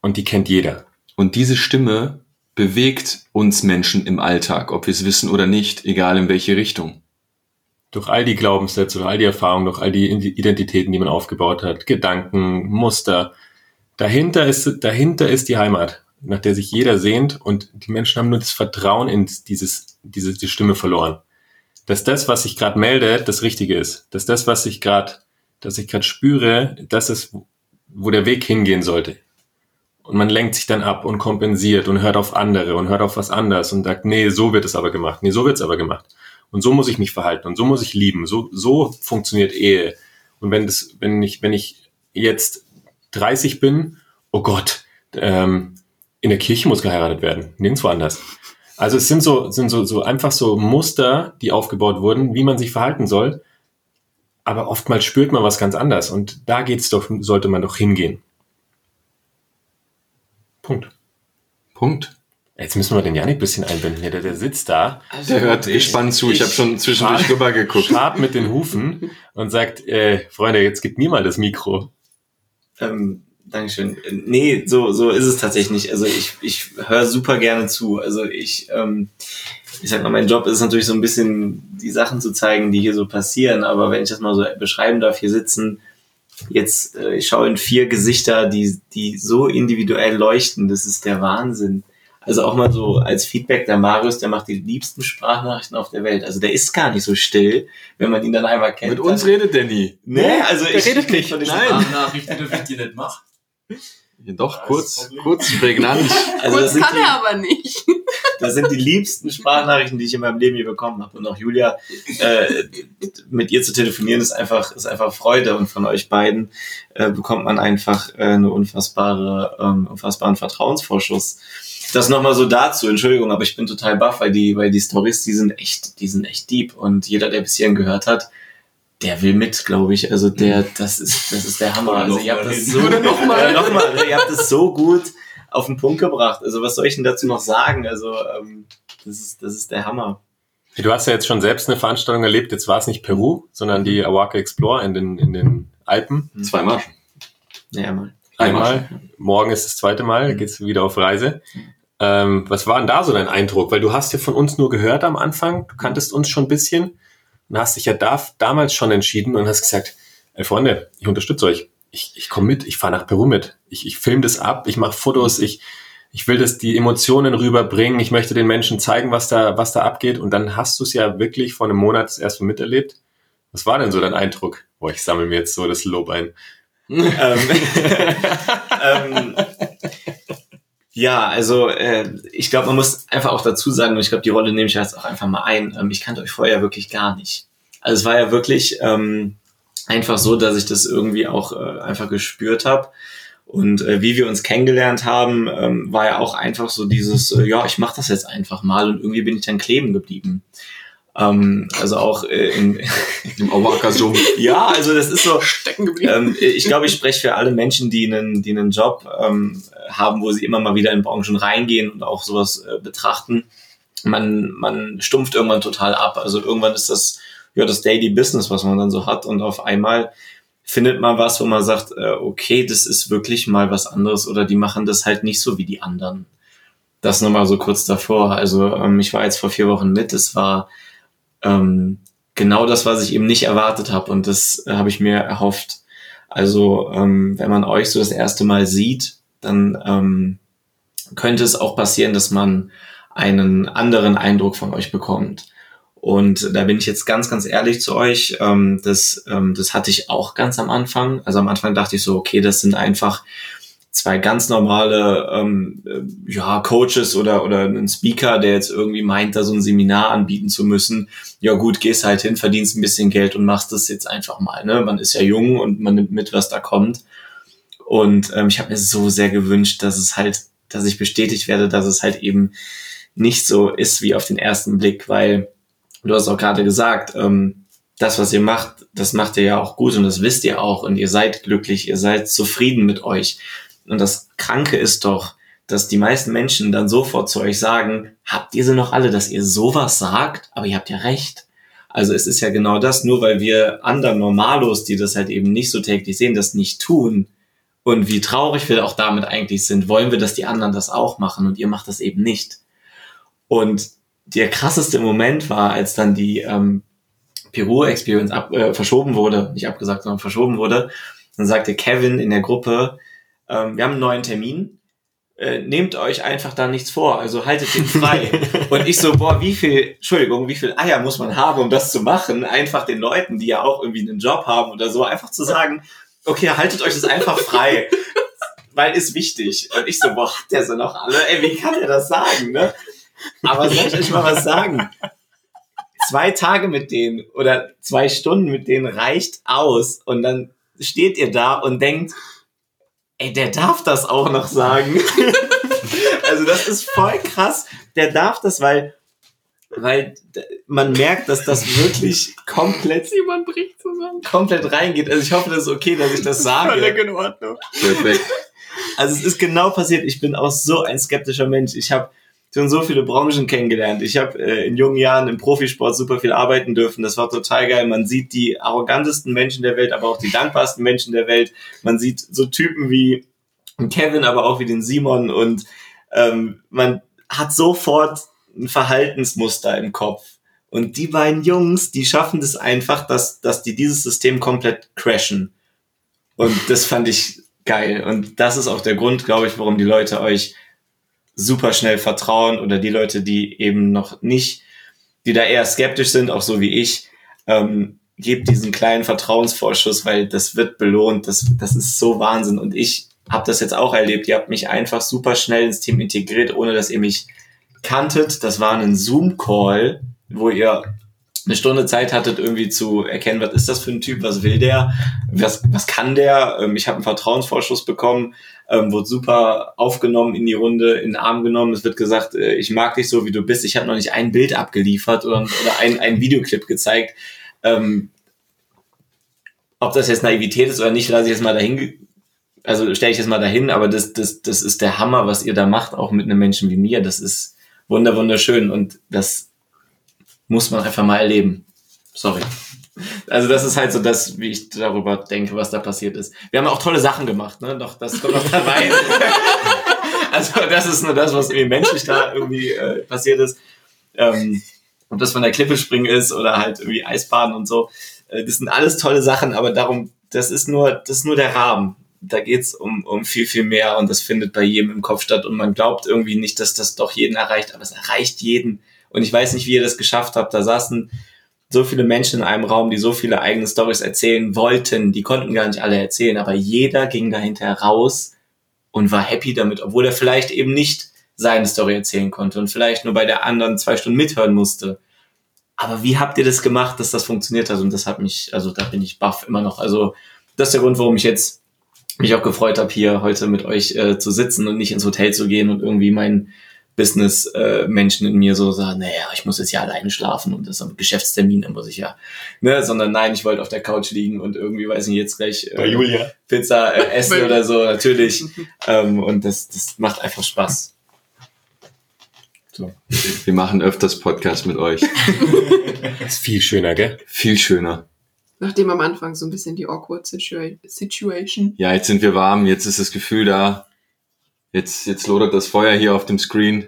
Und die kennt jeder. Und diese Stimme bewegt uns Menschen im Alltag, ob wir es wissen oder nicht, egal in welche Richtung. Durch all die Glaubenssätze, durch all die Erfahrungen, durch all die Identitäten, die man aufgebaut hat, Gedanken, Muster. Dahinter ist, dahinter ist die Heimat, nach der sich jeder sehnt und die Menschen haben nur das Vertrauen in dieses, diese die Stimme verloren. Dass das, was sich gerade meldet, das Richtige ist. Dass das, was ich gerade, dass ich gerade spüre, das ist, wo der Weg hingehen sollte. Und man lenkt sich dann ab und kompensiert und hört auf andere und hört auf was anderes und sagt, nee, so wird es aber gemacht, nee, so wird es aber gemacht. Und so muss ich mich verhalten und so muss ich lieben. So, so funktioniert Ehe. Und wenn das, wenn ich, wenn ich jetzt 30 bin, oh Gott, ähm, in der Kirche muss geheiratet werden, nirgendwo anders. Also es sind so, sind so, so einfach so Muster, die aufgebaut wurden, wie man sich verhalten soll. Aber oftmals spürt man was ganz anders und da geht's doch, sollte man doch hingehen. Punkt. Punkt. Jetzt müssen wir den Janik ein bisschen einbinden. Der, der sitzt da, Der hört gespannt zu. Ich habe schon zwischendurch Schade. rüber geguckt. schabt mit den Hufen und sagt, äh, Freunde, jetzt gib mir mal das Mikro. Ähm, Dankeschön. Nee, so, so ist es tatsächlich nicht. Also ich, ich höre super gerne zu. Also ich, ähm, ich sag mal, mein Job ist natürlich so ein bisschen die Sachen zu zeigen, die hier so passieren. Aber wenn ich das mal so beschreiben darf, hier sitzen jetzt, äh, ich schaue in vier Gesichter, die, die so individuell leuchten. Das ist der Wahnsinn. Also auch mal so als Feedback, der Marius, der macht die liebsten Sprachnachrichten auf der Welt. Also der ist gar nicht so still, wenn man ihn dann einmal kennt. Mit uns redet der nie. Nee, also der ich redet nicht. von den Nein. Sprachnachrichten dürfen die nicht machen. Ja, Doch, kurz, kurz prägnant. Also Kurz das sind, kann die, er aber nicht. das sind die liebsten Sprachnachrichten, die ich in meinem Leben je bekommen habe. Und auch Julia, äh, mit ihr zu telefonieren, ist einfach, ist einfach Freude. Und von euch beiden äh, bekommt man einfach äh, eine unfassbare, ähm, unfassbaren Vertrauensvorschuss. Das nochmal so dazu, Entschuldigung, aber ich bin total baff, weil die, weil die Stories, die sind echt, die sind echt deep. Und jeder, der bis hierhin gehört hat, der will mit, glaube ich. Also der, das ist, das ist der Hammer. Oder Also ihr habt das hin. so, Oder noch mal. Ja, noch mal, ne? ihr habt das so gut auf den Punkt gebracht. Also was soll ich denn dazu noch sagen? Also ähm, das ist, das ist der Hammer. Du hast ja jetzt schon selbst eine Veranstaltung erlebt. Jetzt war es nicht Peru, sondern die Awaka Explore in den, in den Alpen. Zweimal. Naja, mal. Einmal. Morgen ist das zweite Mal. Da geht's wieder auf Reise. Ähm, was war denn da so dein Eindruck? Weil du hast ja von uns nur gehört am Anfang. Du kanntest uns schon ein bisschen und hast dich ja da, damals schon entschieden und hast gesagt, ey Freunde, ich unterstütze euch. Ich, ich komme mit, ich fahre nach Peru mit. Ich, ich filme das ab, ich mache Fotos, ich, ich will das die Emotionen rüberbringen, ich möchte den Menschen zeigen, was da, was da abgeht. Und dann hast du es ja wirklich vor einem Monat das erste Mal miterlebt. Was war denn so dein Eindruck? Boah, ich sammle mir jetzt so das Lob ein. ähm, ähm, ja, also äh, ich glaube, man muss einfach auch dazu sagen, und ich glaube, die Rolle nehme ich jetzt auch einfach mal ein. Ähm, ich kannte euch vorher wirklich gar nicht. Also es war ja wirklich ähm, einfach so, dass ich das irgendwie auch äh, einfach gespürt habe. Und äh, wie wir uns kennengelernt haben, ähm, war ja auch einfach so dieses, äh, ja, ich mache das jetzt einfach mal und irgendwie bin ich dann kleben geblieben. Ähm, also auch äh, in, Im Auerker-Sumpf. ja, also das ist so, Stecken geblieben. ähm, ich glaube, ich spreche für alle Menschen, die einen, die einen Job ähm, haben, wo sie immer mal wieder in Branchen reingehen und auch sowas äh, betrachten. Man, man stumpft irgendwann total ab. Also irgendwann ist das ja das Daily Business, was man dann so hat und auf einmal findet man was, wo man sagt, äh, okay, das ist wirklich mal was anderes oder die machen das halt nicht so wie die anderen. Das nochmal so kurz davor. Also ähm, ich war jetzt vor vier Wochen mit. Es war ähm, genau das, was ich eben nicht erwartet habe und das äh, habe ich mir erhofft. Also ähm, wenn man euch so das erste Mal sieht, dann ähm, könnte es auch passieren, dass man einen anderen Eindruck von euch bekommt. Und da bin ich jetzt ganz, ganz ehrlich zu euch. Ähm, das, ähm, das hatte ich auch ganz am Anfang. Also am Anfang dachte ich so, okay, das sind einfach zwei ganz normale ähm, äh, ja, Coaches oder, oder ein Speaker, der jetzt irgendwie meint, da so ein Seminar anbieten zu müssen. Ja gut, gehst halt hin, verdienst ein bisschen Geld und machst das jetzt einfach mal. Ne? Man ist ja jung und man nimmt mit, was da kommt. Und ähm, ich habe mir so sehr gewünscht, dass es halt, dass ich bestätigt werde, dass es halt eben nicht so ist wie auf den ersten Blick, weil du hast auch gerade gesagt, ähm, das, was ihr macht, das macht ihr ja auch gut und das wisst ihr auch und ihr seid glücklich, ihr seid zufrieden mit euch. Und das Kranke ist doch, dass die meisten Menschen dann sofort zu euch sagen, habt ihr sie noch alle, dass ihr sowas sagt? Aber ihr habt ja recht. Also es ist ja genau das, nur weil wir anderen Normalos, die das halt eben nicht so täglich sehen, das nicht tun und wie traurig wir auch damit eigentlich sind, wollen wir, dass die anderen das auch machen und ihr macht das eben nicht. Und der krasseste Moment war, als dann die ähm, Peru-Experience äh, verschoben wurde, nicht abgesagt, sondern verschoben wurde, dann sagte Kevin in der Gruppe, ähm, wir haben einen neuen Termin, äh, nehmt euch einfach da nichts vor, also haltet den frei. und ich so, boah, wie viel, Entschuldigung, wie viel Eier muss man haben, um das zu machen? Einfach den Leuten, die ja auch irgendwie einen Job haben oder so, einfach zu sagen, okay, haltet euch das einfach frei. Weil ist wichtig. Und ich so, boah, hat der so noch alle? Ey, wie kann der das sagen, ne? Aber soll ich euch mal was sagen? Zwei Tage mit denen oder zwei Stunden mit denen reicht aus. Und dann steht ihr da und denkt, ey, der darf das auch noch sagen. also das ist voll krass. Der darf das, weil, weil man merkt, dass das wirklich komplett, Simon bricht zusammen. komplett reingeht. Also ich hoffe, das ist okay, dass ich das sage. Völlig in Ordnung. Perfekt. Also es ist genau passiert. Ich bin auch so ein skeptischer Mensch. Ich habe schon so viele Branchen kennengelernt. Ich habe äh, in jungen Jahren im Profisport super viel arbeiten dürfen. Das war total geil. Man sieht die arrogantesten Menschen der Welt, aber auch die dankbarsten Menschen der Welt. Man sieht so Typen wie Kevin, aber auch wie den Simon und ähm, man hat sofort ein Verhaltensmuster im Kopf. Und die beiden Jungs, die schaffen das einfach, dass, dass die dieses System komplett crashen. Und das fand ich geil. Und das ist auch der Grund, glaube ich, warum die Leute euch super schnell vertrauen oder die Leute, die eben noch nicht, die da eher skeptisch sind, auch so wie ich, ähm, gebt diesen kleinen Vertrauensvorschuss, weil das wird belohnt. Das, das ist so Wahnsinn. Und ich habe das jetzt auch erlebt. Ihr habt mich einfach super schnell ins Team integriert, ohne dass ihr mich kanntet. Das war ein Zoom-Call, wo ihr eine Stunde Zeit hattet, irgendwie zu erkennen, was ist das für ein Typ, was will der, was, was kann der. Ähm, ich habe einen Vertrauensvorschuss bekommen, ähm, wurde super aufgenommen in die Runde, in den Arm genommen. Es wird gesagt, äh, ich mag dich so, wie du bist. Ich habe noch nicht ein Bild abgeliefert oder, oder ein, ein Videoclip gezeigt. Ähm, ob das jetzt Naivität ist oder nicht, lasse ich jetzt mal dahin, also stelle ich jetzt mal dahin, aber das, das, das ist der Hammer, was ihr da macht, auch mit einem Menschen wie mir. Das ist wunder, wunderschön und das muss man einfach mal erleben. Sorry. Also das ist halt so das, wie ich darüber denke, was da passiert ist. Wir haben auch tolle Sachen gemacht, ne? Doch, das kommt noch dabei. also das ist nur das, was irgendwie menschlich da irgendwie äh, passiert ist. Ähm, ob das von der Klippe springen ist oder halt irgendwie Eisbaden und so. Äh, das sind alles tolle Sachen, aber darum, das ist nur, das ist nur der Rahmen. Da geht's um, um viel, viel mehr und das findet bei jedem im Kopf statt und man glaubt irgendwie nicht, dass das doch jeden erreicht, aber es erreicht jeden. Und ich weiß nicht, wie ihr das geschafft habt. Da saßen so viele Menschen in einem Raum, die so viele eigene Stories erzählen wollten. Die konnten gar nicht alle erzählen, aber jeder ging dahinter raus und war happy damit, obwohl er vielleicht eben nicht seine Story erzählen konnte und vielleicht nur bei der anderen zwei Stunden mithören musste. Aber wie habt ihr das gemacht, dass das funktioniert hat? Und das hat mich, also da bin ich baff immer noch. Also das ist der Grund, warum ich jetzt mich auch gefreut habe, hier heute mit euch äh, zu sitzen und nicht ins Hotel zu gehen und irgendwie mein Business-Menschen in mir so sagen, naja, ich muss jetzt ja alleine schlafen und das am Geschäftstermin, da muss ich ja, ne, sondern nein, ich wollte auf der Couch liegen und irgendwie, weiß nicht, jetzt gleich Bei äh, Julia. Pizza äh, essen oder so, natürlich. ähm, und das, das macht einfach Spaß. So. Wir machen öfters Podcast mit euch. Ist viel schöner, gell? Viel schöner. Nachdem am Anfang so ein bisschen die awkward situa Situation. Ja, jetzt sind wir warm, jetzt ist das Gefühl da. Jetzt, jetzt lodert das Feuer hier auf dem Screen.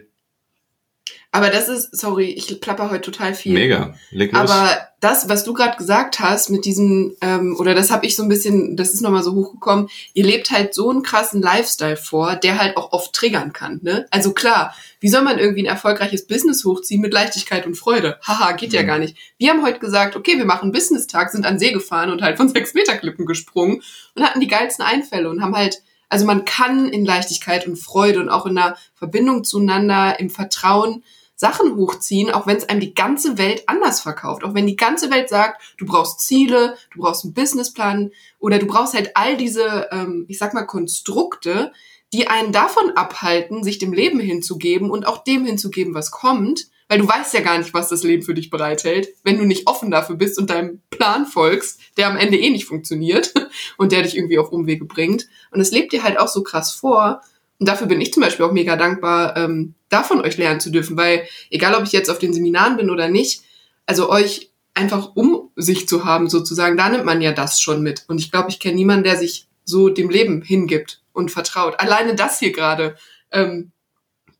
Aber das ist, sorry, ich plapper heute total viel. Mega. Leg los. Aber das, was du gerade gesagt hast mit diesem, ähm, oder das habe ich so ein bisschen, das ist nochmal so hochgekommen, ihr lebt halt so einen krassen Lifestyle vor, der halt auch oft triggern kann. Ne? Also klar, wie soll man irgendwie ein erfolgreiches Business hochziehen mit Leichtigkeit und Freude? Haha, geht ja Mhm. gar nicht. Wir haben heute gesagt, okay, wir machen einen Business-Tag, sind an See gefahren und halt von sechs Meter Klippen gesprungen und hatten die geilsten Einfälle und haben halt, also man kann in Leichtigkeit und Freude und auch in einer Verbindung zueinander, im Vertrauen Sachen hochziehen, auch wenn es einem die ganze Welt anders verkauft. Auch wenn die ganze Welt sagt, du brauchst Ziele, du brauchst einen Businessplan oder du brauchst halt all diese, ähm, ich sag mal, Konstrukte, die einen davon abhalten, sich dem Leben hinzugeben und auch dem hinzugeben, was kommt. Weil du weißt ja gar nicht, was das Leben für dich bereithält, wenn du nicht offen dafür bist und deinem Plan folgst, der am Ende eh nicht funktioniert und der dich irgendwie auf Umwege bringt. Und es lebt dir halt auch so krass vor. Und dafür bin ich zum Beispiel auch mega dankbar, ähm, davon euch lernen zu dürfen, weil egal, ob ich jetzt auf den Seminaren bin oder nicht, also euch einfach um sich zu haben sozusagen, da nimmt man ja das schon mit. Und ich glaube, ich kenne niemanden, der sich so dem Leben hingibt und vertraut. Alleine das hier gerade. Ähm,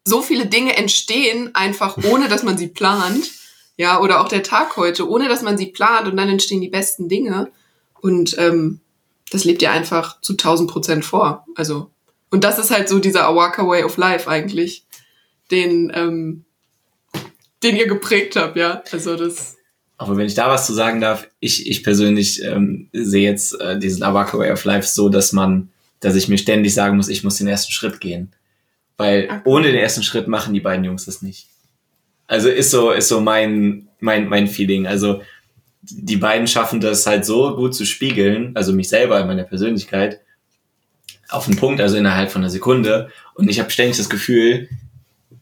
so viele Dinge entstehen einfach, ohne dass man sie plant. Ja, oder auch der Tag heute, ohne dass man sie plant und dann entstehen die besten Dinge. Und ähm, das lebt ihr einfach zu 1000 Prozent vor. Also, und das ist halt so dieser Awaka Way of Life eigentlich, den, ähm, den ihr geprägt habt, ja. Also das, Aber wenn ich da was zu sagen darf, ich, ich persönlich ähm, sehe jetzt äh, diesen Awaka Way of Life so, dass man, dass ich mir ständig sagen muss, ich muss den ersten Schritt gehen. Weil Okay. ohne den ersten Schritt machen die beiden Jungs das nicht. Also ist so, ist so mein, mein, mein Feeling. Also die beiden schaffen das halt so gut zu spiegeln, also mich selber in meiner Persönlichkeit, auf den Punkt, also innerhalb von einer Sekunde. Und ich habe ständig das Gefühl,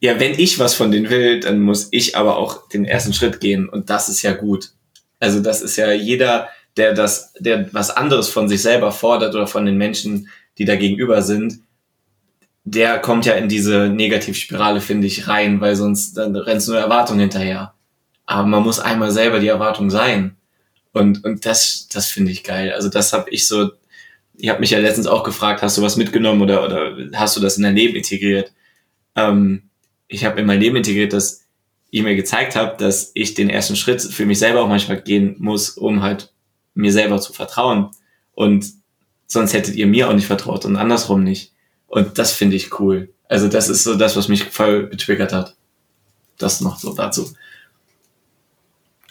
ja, wenn ich was von denen will, dann muss ich aber auch den ersten Schritt gehen. Und das ist ja gut. Also das ist ja jeder, der das, der was anderes von sich selber fordert oder von den Menschen, die da gegenüber sind, der kommt ja in diese Negativspirale, finde ich, rein, weil sonst dann rennst du nur Erwartungen hinterher. Aber man muss einmal selber die Erwartung sein. Und, und das, das finde ich geil. Also das habe ich so, ich habe mich ja letztens auch gefragt, hast du was mitgenommen oder, oder hast du das in dein Leben integriert? Ähm, ich habe in mein Leben integriert, dass ich mir gezeigt habe, dass ich den ersten Schritt für mich selber auch manchmal gehen muss, um halt mir selber zu vertrauen. Und sonst hättet ihr mir auch nicht vertraut und andersrum nicht. Und das finde ich cool. Also das ist so das, was mich voll getriggert hat. Das noch so dazu.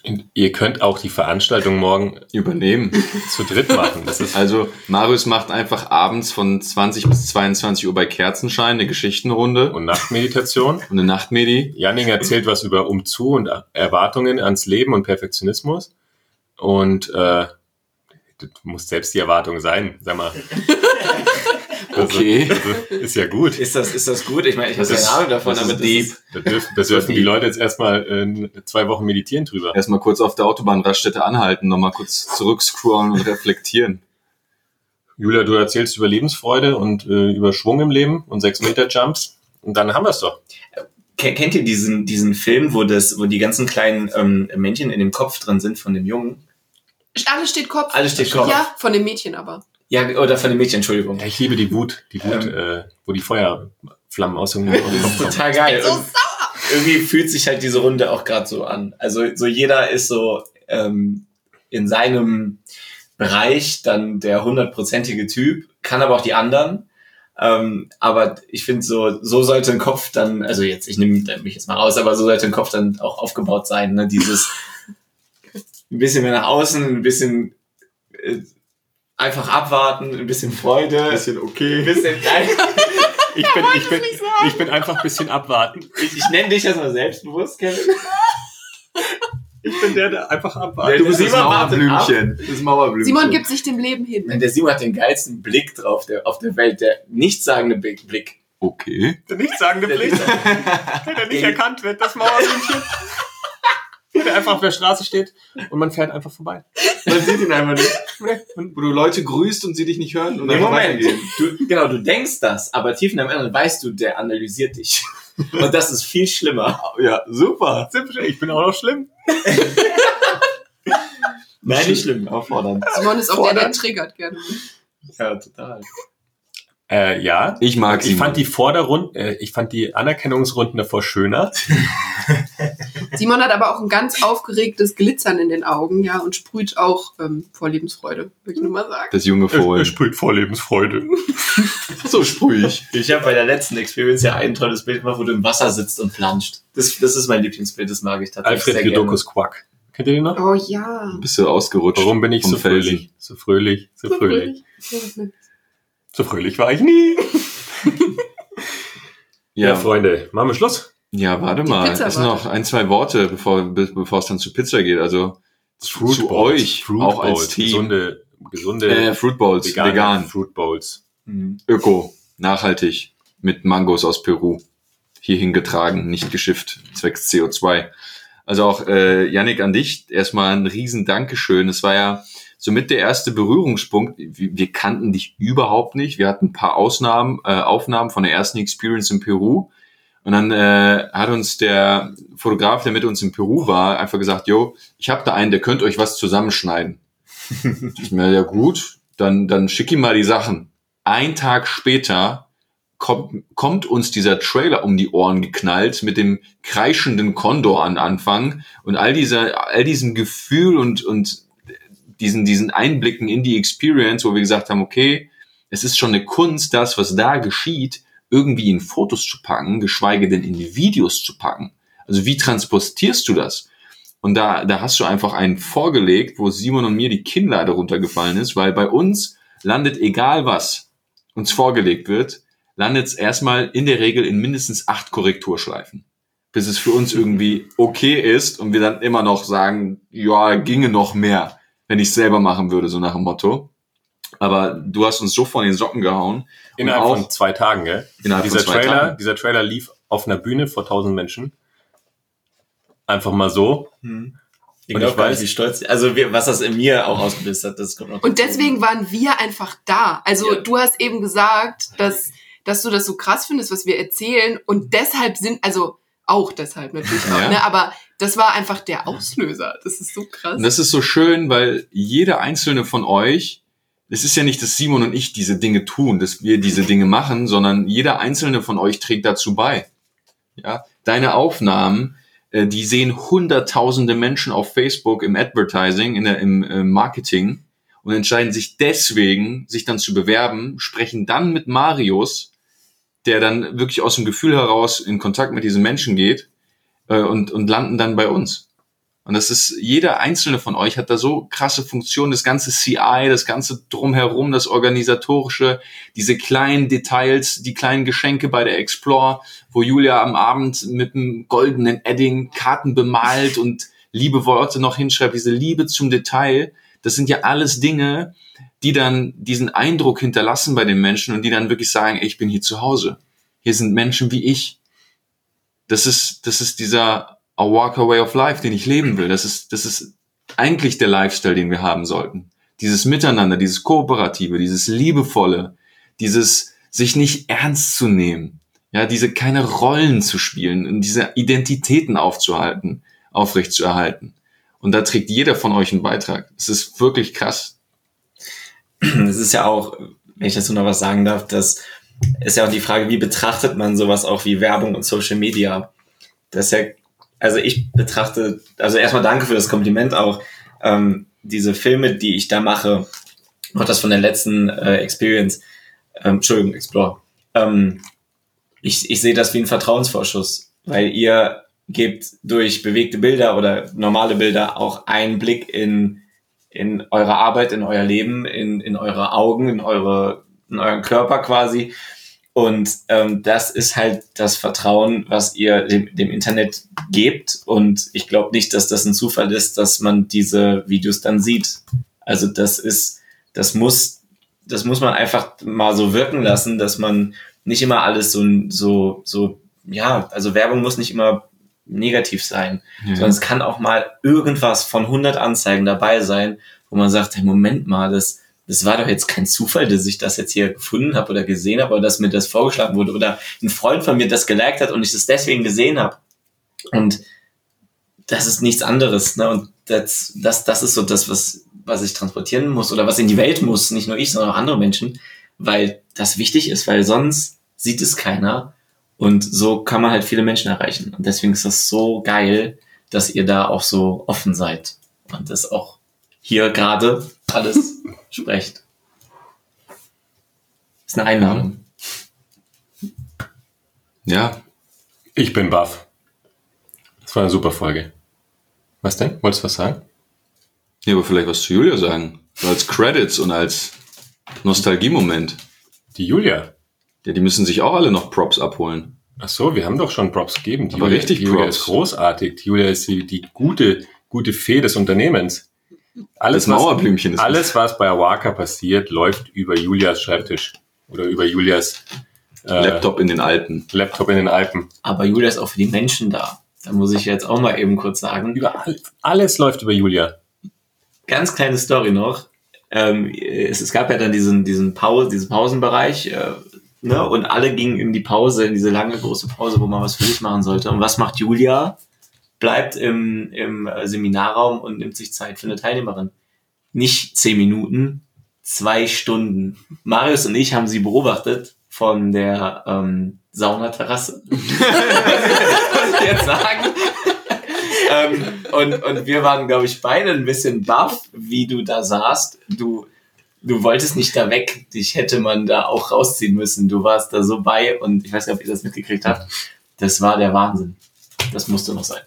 Und ihr könnt auch die Veranstaltung morgen Übernehmen. zu dritt machen. Das ist Also Marius macht einfach abends von 20 bis 22 Uhr bei Kerzenschein eine Geschichtenrunde und Nachtmeditation. und eine Nachtmedi. Janning erzählt was über Umzu und Erwartungen ans Leben und Perfektionismus. Und äh, du musst selbst die Erwartung sein, sag mal. Also, Okay. Also, ist ja gut. Ist das, ist das gut? Ich meine, ich habe Das keine Ahnung davon, das aber ist das deep. ist, Da dürfen, da dürfen die Leute jetzt erstmal äh, zwei Wochen meditieren drüber. Erstmal kurz auf der Autobahnraststätte anhalten, nochmal kurz zurückscrollen und reflektieren. Julia, du erzählst über Lebensfreude und äh, über Schwung im Leben und sechs Meter Jumps. Und dann haben wir es doch. Ken- Kennt ihr diesen, diesen Film, wo das, wo die ganzen kleinen ähm, Männchen in dem Kopf drin sind von dem Jungen? alles steht Kopf. Alles steht Kopf. Ja, von dem Mädchen aber. Ja, oder von dem Mädchen, Entschuldigung. Ja, ich liebe die Wut, die Wut, Ähm. äh, wo die Feuerflammen aus dem Kopf ist kommen. total geil. So Und irgendwie fühlt sich halt diese Runde auch gerade so an. Also so jeder ist so ähm, in seinem Bereich dann der hundertprozentige Typ, kann aber auch die anderen. Ähm, aber ich finde so, so sollte ein Kopf dann, also jetzt, ich nehme mich jetzt mal raus, aber so sollte ein Kopf dann auch aufgebaut sein. Ne? Dieses ein bisschen mehr nach außen, ein bisschen äh, einfach abwarten, ein bisschen Freude, ein bisschen okay, ein bisschen nein. Ich bin, ich, bin, ich bin einfach ein bisschen abwarten. Ich, ich nenne dich erstmal selbstbewusst, Kevin. Ich bin der, der einfach abwartet. Du bist das Mauerblümchen. Das Mauerblümchen. Simon gibt sich dem Leben hin. Der Simon hat den geilsten Blick drauf, der auf der Welt, der nichtssagende Blick. Blick. Okay. Der nichtssagende Blitzer. der nicht erkannt wird, das Mauerblümchen. Der einfach auf der Straße steht und man fährt einfach vorbei. Man sieht ihn einfach nicht. Wo du Leute grüßt und sie dich nicht hören und Nee, Moment. Du, genau, du denkst das, aber tief in deinem Inneren weißt du, der analysiert dich. Und das ist viel schlimmer. Ja, super. Ich bin auch noch schlimm. Nein, nicht schlimm, aber fordernd. Simon ist auch der, der triggert gerne. Ja, total. Äh, ja. Ich mag Ich fand die Vorderrunden, äh, ich fand die Anerkennungsrunden davor schöner. Simon hat aber auch ein ganz aufgeregtes Glitzern in den Augen, ja, und sprüht auch ähm, vor Lebensfreude, würde ich nur mal sagen. das junge Fohlen. sprüht vor Lebensfreude. So sprüh ich. Ich habe bei der letzten Experience ja ein tolles Bild gemacht, wo du im Wasser sitzt und planscht. Das, das ist mein Lieblingsbild, das mag ich tatsächlich Alfred sehr Jodokus Quack. Kennt ihr den noch? Oh ja. Bist du ausgerutscht? Warum bin ich so Felsen? fröhlich? So fröhlich, so So fröhlich. fröhlich. So fröhlich war ich nie. Ja, Ja, Freunde, machen wir Schluss. ja, warte Die mal. Pizza Es sind noch ein, zwei Worte, bevor, be- bevor es dann zu Pizza geht. Also zu, zu Bowls, euch, Fruit auch als Bowls, Team. Gesunde, gesunde äh, Fruit Bowls, vegane vegan, Fruit Bowls. Mhm. öko, nachhaltig, mit Mangos aus Peru. Hierhin getragen, nicht geschifft, zwecks CO2. Also auch äh, Yannick an dich erstmal ein riesen Dankeschön. Es war ja somit der erste Berührungspunkt. Wir, kannten dich überhaupt nicht. Wir hatten ein paar Ausnahmen, äh, Aufnahmen von der ersten Experience in Peru. Und dann äh, hat uns der Fotograf, der mit uns in Peru war, einfach gesagt, jo, ich habe da einen, der könnte euch was zusammenschneiden. ich mir, ja gut, dann, dann schick ihm mal die Sachen. Ein Tag später kommt, kommt uns dieser Trailer um die Ohren geknallt mit dem kreischenden Kondor an Anfang und all dieser, all diesem Gefühl und, und diesen, diesen Einblicken in die Experience, wo wir gesagt haben, okay, es ist schon eine Kunst, das, was da geschieht, irgendwie in Fotos zu packen, geschweige denn in Videos zu packen. Also wie transportierst du das? Und da, da hast du einfach einen vorgelegt, wo Simon und mir die Kinnlade runtergefallen ist, weil bei uns landet egal was uns vorgelegt wird, landet es erstmal in der Regel in mindestens acht Korrekturschleifen. Bis es für uns irgendwie okay ist und wir dann immer noch sagen, ja, ginge noch mehr, wenn ich selber machen würde, so nach dem Motto. Aber du hast uns so von den Socken gehauen. Innerhalb auch von zwei Tagen, gell? innerhalb dieser von zwei Trailer, Tagen. dieser Trailer lief auf einer Bühne vor tausend Menschen. Einfach mal so. Mhm. Ich Und glaube ich gar weiß- nicht, wie stolz, also wir, was das in mir auch ausgelöst hat, das kommt noch Und deswegen waren wir einfach da. Also Ja. du hast eben gesagt, dass, dass du das so krass findest, was wir erzählen. Und deshalb sind, also auch deshalb natürlich auch, Ja. ne? Aber das war einfach der Auslöser. Das ist so krass. Und das ist so schön, weil jeder einzelne von euch, es ist ja nicht, dass Simon und ich diese Dinge tun, dass wir diese Dinge machen, sondern jeder einzelne von euch trägt dazu bei. Ja, deine Aufnahmen, äh, die sehen hunderttausende Menschen auf Facebook im Advertising, in der, im äh, Marketing und entscheiden sich deswegen, sich dann zu bewerben, sprechen dann mit Marius, der dann wirklich aus dem Gefühl heraus in Kontakt mit diesen Menschen geht äh, und, und landen dann bei uns. Und das ist, jeder einzelne von euch hat da so krasse Funktionen, das ganze CI, das ganze drumherum, das organisatorische, diese kleinen Details, die kleinen Geschenke bei der Explore, wo Julia am Abend mit einem goldenen Edding Karten bemalt und liebe Worte noch hinschreibt, diese Liebe zum Detail, das sind ja alles Dinge, die dann diesen Eindruck hinterlassen bei den Menschen und die dann wirklich sagen, ey, ich bin hier zu Hause. Hier sind Menschen wie ich. Das ist, das ist dieser A Walker Way of Life, den ich leben will. Das ist, das ist eigentlich der Lifestyle, den wir haben sollten. Dieses Miteinander, dieses Kooperative, dieses Liebevolle, dieses sich nicht ernst zu nehmen, ja, diese keine Rollen zu spielen und diese Identitäten aufzuhalten, aufrecht zu erhalten. Und da trägt jeder von euch einen Beitrag. Es ist wirklich krass. Es ist ja auch, wenn ich dazu noch was sagen darf, das ist ja auch die Frage, wie betrachtet man sowas auch wie Werbung und Social Media? Das ist ja, also ich betrachte, also erstmal danke für das Kompliment auch. Ähm, diese Filme, die ich da mache, auch das von der letzten äh, Experience, ähm, Entschuldigung, Explore, ähm, ich, ich sehe das wie ein Vertrauensvorschuss, weil ihr gebt durch bewegte Bilder oder normale Bilder auch einen Blick in, in eure Arbeit, in euer Leben, in, in eure Augen, in eure, in euren Körper quasi. Und ähm, das ist halt das Vertrauen, was ihr dem, dem Internet gebt. Und ich glaube nicht, dass das ein Zufall ist, dass man diese Videos dann sieht. Also das ist, das muss, das muss man einfach mal so wirken lassen, dass man nicht immer alles so, so, so, ja, also Werbung muss nicht immer negativ sein, Ja. sondern es kann auch mal irgendwas von 100 Anzeigen dabei sein, wo man sagt, hey, Moment mal, das, das war doch jetzt kein Zufall, dass ich das jetzt hier gefunden habe oder gesehen habe oder dass mir das vorgeschlagen wurde oder ein Freund von mir das geliked hat und ich das deswegen gesehen habe. Und das ist nichts anderes. Ne? Und das, das, das ist so das, was, was ich transportieren muss oder was in die Welt muss, nicht nur ich, sondern auch andere Menschen, weil das wichtig ist, weil sonst sieht es keiner. Und so kann man halt viele Menschen erreichen. Und deswegen ist das so geil, dass ihr da auch so offen seid und das auch hier gerade alles sprecht. Ist eine Einladung. Ja, Ich bin baff. Das war eine super Folge. Was denn? Wolltest du was sagen? ja, aber vielleicht was zu Julia sagen. So als Credits und als Nostalgiemoment. Die Julia. Ja, die müssen sich auch alle noch Props abholen. Ach so, wir haben doch schon Props gegeben. Die Aber Julia, richtig die Julia Props. ist großartig. Die Julia ist die, die gute, gute Fee des Unternehmens. Alles, Das Mauerblümchen ist alles, was bei Awaka passiert, läuft über Julias Schreibtisch. Oder über Julias äh, Laptop in den Alpen. Laptop in den Alpen. Aber Julia ist auch für die Menschen da. Da muss ich jetzt auch mal eben kurz sagen. Über all, alles läuft über Julia. ganz kleine Story noch. Ähm, es, es gab ja dann diesen, diesen Pause, diesen Pausenbereich, äh, ne? Und alle gingen in die Pause, in diese lange große Pause, wo man was für sich machen sollte. Und was macht Julia? Bleibt im, im Seminarraum und nimmt sich Zeit für eine Teilnehmerin. Nicht zehn Minuten, zwei Stunden. Marius und ich haben sie beobachtet von der ähm, Saunaterrasse. Jetzt sagen. ähm, und, und wir waren, glaube ich, beide ein bisschen baff, wie du da saßt. Du, du wolltest nicht da weg. Dich hätte man da auch rausziehen müssen. Du warst da so bei und ich weiß nicht, ob ihr das mitgekriegt habt. Das war der Wahnsinn. Das musste noch sein.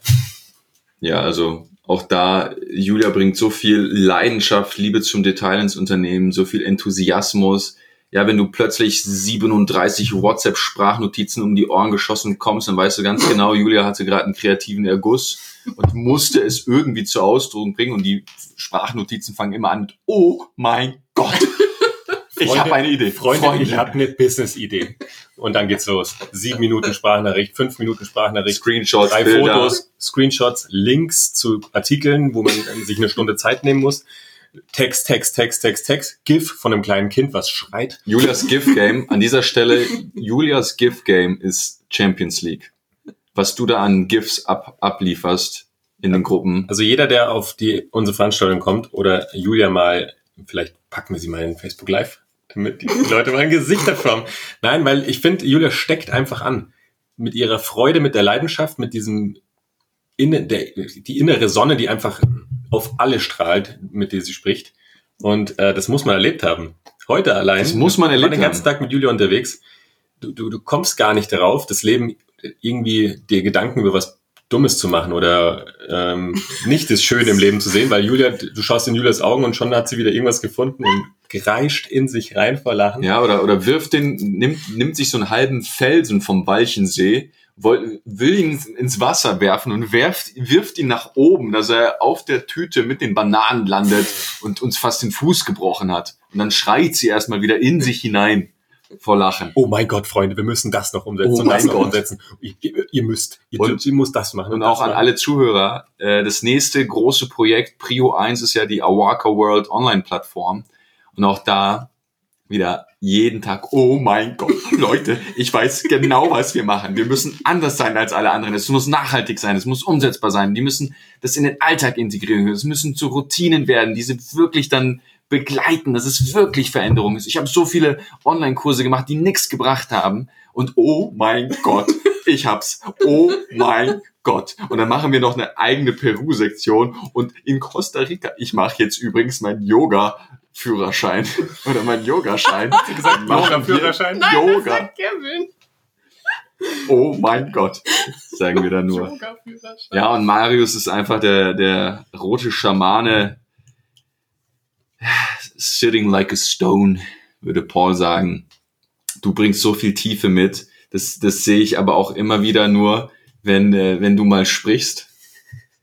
Ja, also auch da, Julia bringt so viel Leidenschaft, Liebe zum Detail ins Unternehmen, so viel Enthusiasmus. Ja, wenn du plötzlich 37 WhatsApp-Sprachnotizen um die Ohren geschossen kommst, dann weißt du ganz genau, Julia hatte gerade einen kreativen Erguss und musste es irgendwie zur Ausdruck bringen. Und die Sprachnotizen fangen immer an mit, oh mein Gott, ich Freunde- habe eine Idee. Freunde, ich habe eine Business-Idee. Und dann geht's los. Sieben Minuten Sprachnachricht, fünf Minuten Sprachnachricht, Screenshots, drei Bilder. Fotos, Screenshots, Links zu Artikeln, wo man sich eine Stunde Zeit nehmen muss. Text, Text, Text, Text, Text, GIF von einem kleinen Kind, was schreit. Julias Gift Game, an dieser Stelle, Julias Gift Game ist Champions League. Was du da an GIFs ab, ablieferst in den Gruppen. Also jeder, der auf die unsere Veranstaltung kommt oder Julia mal, vielleicht packen wir sie mal in Facebook Live, damit die Leute mal ein Gesicht davor haben. Nein, weil ich finde, Julia steckt einfach an. Mit ihrer Freude, mit der Leidenschaft, mit diesem inne, der, die innere Sonne, die einfach auf alle strahlt, mit der sie spricht. Und äh, das muss man erlebt haben. Heute allein. Das muss man Ich war erlebt den ganzen haben. Tag mit Julia unterwegs. Du, du, du kommst gar nicht darauf, das Leben irgendwie dir Gedanken über was Dummes zu machen oder ähm, nicht das Schöne im Leben zu sehen, weil Julia, du schaust in Julias Augen und schon hat sie wieder irgendwas gefunden und gereischt in sich rein vor Lachen. Ja, oder, oder wirft den, nimmt, nimmt sich so einen halben Felsen vom Walchensee, woll, will ihn ins Wasser werfen und werft, wirft ihn nach oben, dass er auf der Tüte mit den Bananen landet und uns fast den Fuß gebrochen hat. Und dann schreit sie erstmal wieder in sich hinein vor Lachen. Oh mein Gott, Freunde, wir müssen das noch umsetzen Oh und das mein noch Gott. umsetzen. Ihr, ihr, müsst, ihr, Und- ihr müsst das machen. Und das auch an machen. alle Zuhörer, äh, das nächste große Projekt, Prio 1, ist ja die Awaka World Online-Plattform. Und auch da wieder jeden Tag, oh mein Gott, Leute, ich weiß genau, was wir machen. Wir müssen anders sein als alle anderen. Es muss nachhaltig sein, es muss umsetzbar sein. Die müssen das in den Alltag integrieren. Es müssen zu Routinen werden, die sie wirklich dann begleiten, dass es wirklich Veränderung ist. Ich habe so viele Online-Kurse gemacht, die nichts gebracht haben. Und oh mein Gott, ich hab's. Oh mein Gott. Und dann machen wir noch eine eigene Peru-Sektion. Und in Costa Rica, ich mache jetzt übrigens meinen Yoga-Führerschein oder meinen Yogaschein. gesagt, Machen wir Yoga-Führerschein? Yoga. Kevin. Oh mein Gott, sagen wir da nur. Ja, und Marius ist einfach der, der rote Schamane. Sitting like a stone, würde Paul sagen. Du bringst so viel Tiefe mit. Das, das sehe ich aber auch immer wieder nur, wenn, äh, wenn du mal sprichst.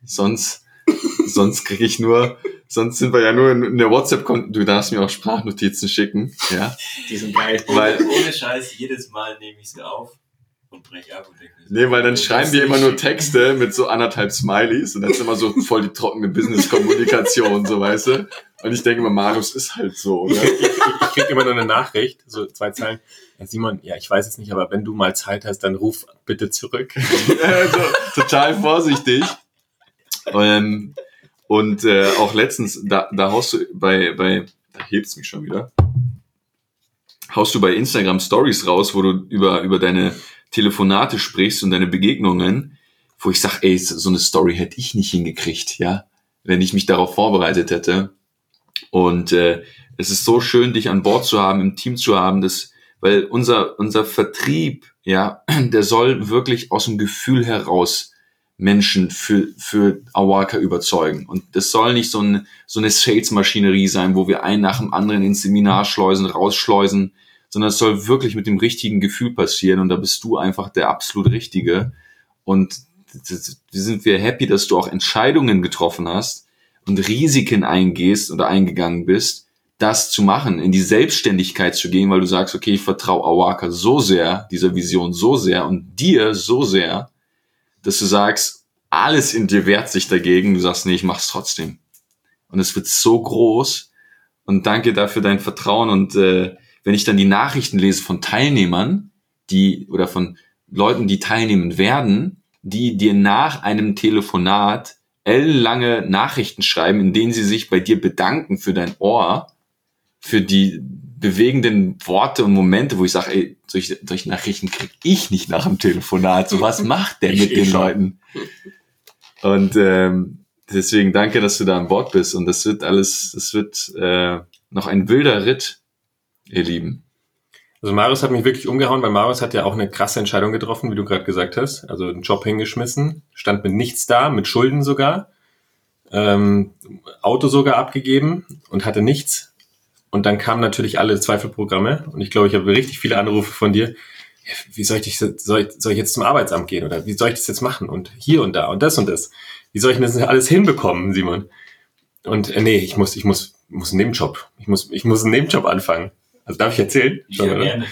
Sonst, sonst kriege ich nur sonst sind wir ja nur in, in der WhatsApp, du darfst mir auch Sprachnotizen schicken, ja. Die sind geil. Weil- Ohne Scheiß, jedes Mal nehme ich sie auf und breche ab und denke Nee, weil dann das schreiben wir immer nur. Texte mit so anderthalb Smileys und dann ist immer so voll die trockene Business-Kommunikation, so weißt du. Und ich denke immer, Marius ist halt so, oder? Ich krieg immer nur eine Nachricht, so zwei Zeilen. Ja, Simon, ja, ich weiß es nicht, aber wenn du mal Zeit hast, dann ruf bitte zurück. also, total vorsichtig. Ähm, und äh, auch letztens, da, da haust du bei, bei, da hebt's mich schon wieder, haust du bei Instagram Stories raus, wo du über, über deine Telefonate sprichst und deine Begegnungen, wo ich sag, ey, so eine Story hätte ich nicht hingekriegt, ja, wenn ich mich darauf vorbereitet hätte. Und äh, es ist so schön, dich an Bord zu haben, im Team zu haben, das, weil unser, unser Vertrieb, ja, der soll wirklich aus dem Gefühl heraus Menschen für, für Awaka überzeugen. Und das soll nicht so, ein, so eine Sales-Maschinerie sein, wo wir einen nach dem anderen ins Seminar schleusen, rausschleusen, sondern es soll wirklich mit dem richtigen Gefühl passieren. Und da bist du einfach der absolut Richtige. Und wir sind wir happy, dass du auch Entscheidungen getroffen hast und Risiken eingehst oder eingegangen bist, das zu machen, in die Selbstständigkeit zu gehen, weil du sagst, okay, ich vertraue Awaka so sehr, dieser Vision so sehr und dir so sehr, dass du sagst, alles in dir wehrt sich dagegen, du sagst, nee, ich mach's trotzdem. Und es wird so groß und danke dafür dein Vertrauen und äh, wenn ich dann die Nachrichten lese von Teilnehmern, die oder von Leuten, die teilnehmen werden, die dir nach einem Telefonat ellenlange Nachrichten schreiben, in denen sie sich bei dir bedanken für dein Ohr, für die bewegenden Worte und Momente, wo ich sage, ey, solche, solche Nachrichten krieg ich nicht nach dem Telefonat. So was macht der Ich mit eh den schon. Leuten? Und ähm, deswegen danke, dass du da an Bord bist. Und das wird alles, das wird äh, noch ein wilder Ritt, ihr Lieben. Also Marius hat mich wirklich umgehauen, weil Marius hat ja auch eine krasse Entscheidung getroffen, wie du gerade gesagt hast. Also einen Job hingeschmissen, stand mit nichts da, mit Schulden sogar, ähm, Auto sogar abgegeben und hatte nichts. Und dann kamen natürlich alle Zweifelprogramme und ich glaube, ich habe richtig viele Anrufe von dir. Wie soll ich, dich, soll, ich, soll ich jetzt zum Arbeitsamt gehen oder wie soll ich das jetzt machen und hier und da und das und das? Wie soll ich denn das alles hinbekommen, Simon? Und äh, nee, ich muss, ich muss, muss einen Nebenjob. Ich muss, ich muss einen Nebenjob anfangen. Also darf ich erzählen? Schon, Ja, gerne.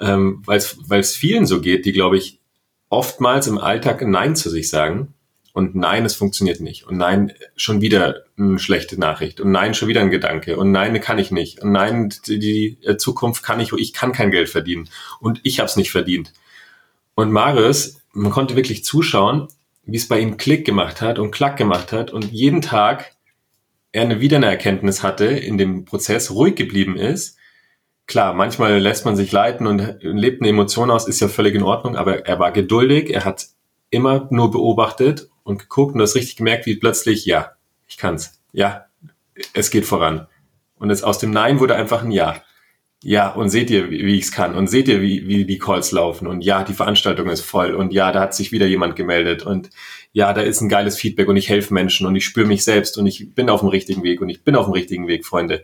ähm, weil es vielen so geht, die, glaube ich, oftmals im Alltag Nein zu sich sagen. Und nein, es funktioniert nicht. Und nein, schon wieder eine schlechte Nachricht. Und nein, schon wieder ein Gedanke. Und nein, kann ich nicht. Und nein, die, die äh, Zukunft kann ich, ich kann kein Geld verdienen. Und ich habe es nicht verdient. Und Marius, man konnte wirklich zuschauen, wie es bei ihm Klick gemacht hat und Klack gemacht hat. Und jeden Tag er eine, wieder eine Erkenntnis hatte in dem Prozess, ruhig geblieben ist, klar, manchmal lässt man sich leiten und lebt eine Emotion aus, ist ja völlig in Ordnung, aber er war geduldig, er hat immer nur beobachtet und geguckt und das richtig gemerkt, wie plötzlich, ja, ich kann's, ja, es geht voran. Und es aus dem Nein wurde einfach ein Ja. Ja, und seht ihr, wie, wie ich's kann? Und seht ihr, wie, wie die Calls laufen? Und ja, die Veranstaltung ist voll. Und ja, da hat sich wieder jemand gemeldet. Und ja, da ist ein geiles Feedback und ich helfe Menschen und ich spüre mich selbst und ich bin auf dem richtigen Weg und ich bin auf dem richtigen Weg, Freunde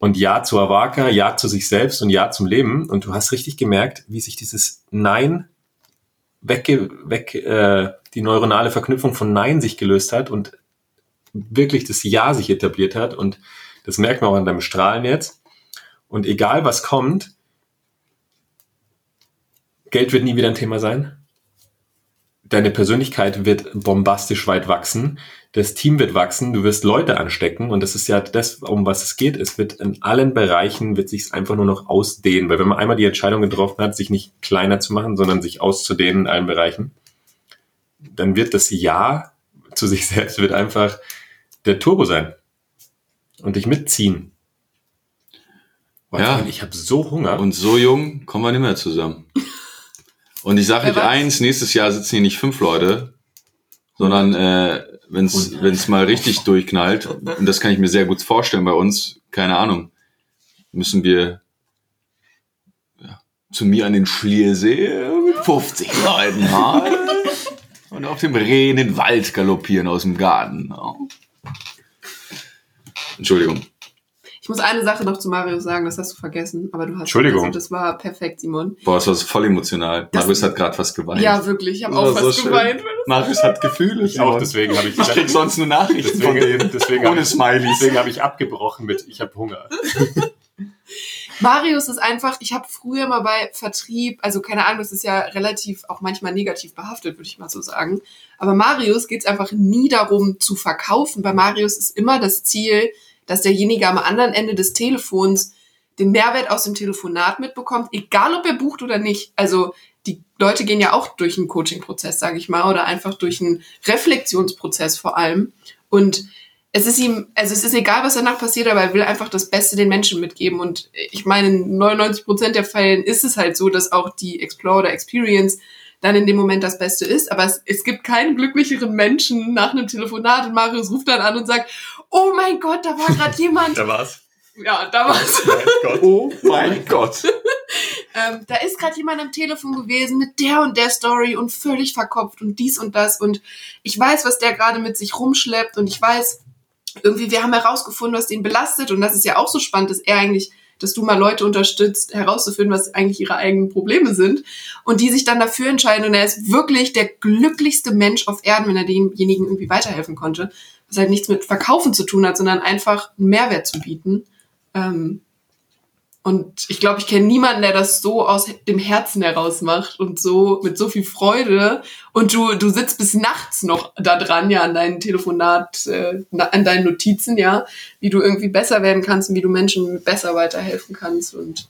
und Ja zu Avaka, Ja zu sich selbst und Ja zum Leben. Und du hast richtig gemerkt, wie sich dieses Nein weg, weg äh, die neuronale Verknüpfung von Nein sich gelöst hat und wirklich das Ja sich etabliert hat. Und das merkt man auch an deinem Strahlen jetzt. Und egal was kommt, Geld wird nie wieder ein Thema sein. Deine Persönlichkeit wird bombastisch weit wachsen. Das Team wird wachsen. Du wirst Leute anstecken. Und das ist ja das, um was es geht. Es wird in allen Bereichen, wird sich einfach nur noch ausdehnen. Weil wenn man einmal die Entscheidung getroffen hat, sich nicht kleiner zu machen, sondern sich auszudehnen in allen Bereichen, dann wird das Ja zu sich selbst wird einfach der Turbo sein. Und dich mitziehen. Boah, Ja. Ich habe so Hunger. Und so jung kommen wir nicht mehr zusammen. Und ich sage euch eins, nächstes Jahr sitzen hier nicht fünf Leute, sondern äh, wenn es mal richtig durchknallt, und das kann ich mir sehr gut vorstellen bei uns, keine Ahnung, müssen wir ja, zu mir an den Schliersee mit 50 Leuten ha? und auf dem Reh in den Wald galoppieren aus dem Garten. Entschuldigung. Ich muss eine Sache noch zu Mario sagen, das hast du vergessen, aber du hast Entschuldigung. Also das war perfekt, Simon. Boah, das war so voll emotional. Das- Marius hat gerade was geweint. Ja, wirklich, ich habe auch so was schön. geweint. Marius hat Gefühle. Ich auch, deswegen habe ich, Ich krieg sonst nur Nachrichten von deswegen, denen. deswegen habe Ohne ich, Smileys. deswegen habe ich abgebrochen mit, ich habe Hunger. Marius ist einfach, ich habe früher mal bei Vertrieb, also keine Ahnung, das ist ja relativ auch manchmal negativ behaftet, würde ich mal so sagen. Aber Marius geht es einfach nie darum zu verkaufen. Bei Marius ist immer das Ziel, dass derjenige am anderen Ende des Telefons den Mehrwert aus dem Telefonat mitbekommt, egal ob er bucht oder nicht. Also die Leute gehen ja auch durch einen Coaching-Prozess, sage ich mal, oder einfach durch einen Reflexionsprozess vor allem. Und es ist ihm, also es ist egal, was danach passiert, aber er will einfach das Beste den Menschen mitgeben. Und ich meine, in 99 Prozent der Fällen ist es halt so, dass auch die Explore oder Experience dann in dem Moment das Beste ist. Aber es, es gibt keinen glücklicheren Menschen nach einem Telefonat und Marius ruft dann an und sagt, oh mein Gott, da war gerade jemand. Da war's. ja, da war's. Gott. Oh mein Gott. ähm, da ist gerade jemand am Telefon gewesen mit der und der Story und völlig verkopft und dies und das und ich weiß, was der gerade mit sich rumschleppt und ich weiß, irgendwie, wir haben herausgefunden, was den belastet und das ist ja auch so spannend, dass er eigentlich, dass du mal Leute unterstützt, herauszufinden, was eigentlich ihre eigenen Probleme sind und die sich dann dafür entscheiden und er ist wirklich der glücklichste Mensch auf Erden, wenn er demjenigen irgendwie weiterhelfen konnte, was halt nichts mit Verkaufen zu tun hat, sondern einfach einen Mehrwert zu bieten. Ähm, und ich glaube, ich kenne niemanden, der das so aus dem Herzen heraus macht und so mit so viel Freude. Und du, du sitzt bis nachts noch da dran, ja, an deinen Telefonat, äh, an deinen Notizen, ja, wie du irgendwie besser werden kannst und wie du Menschen besser weiterhelfen kannst. Und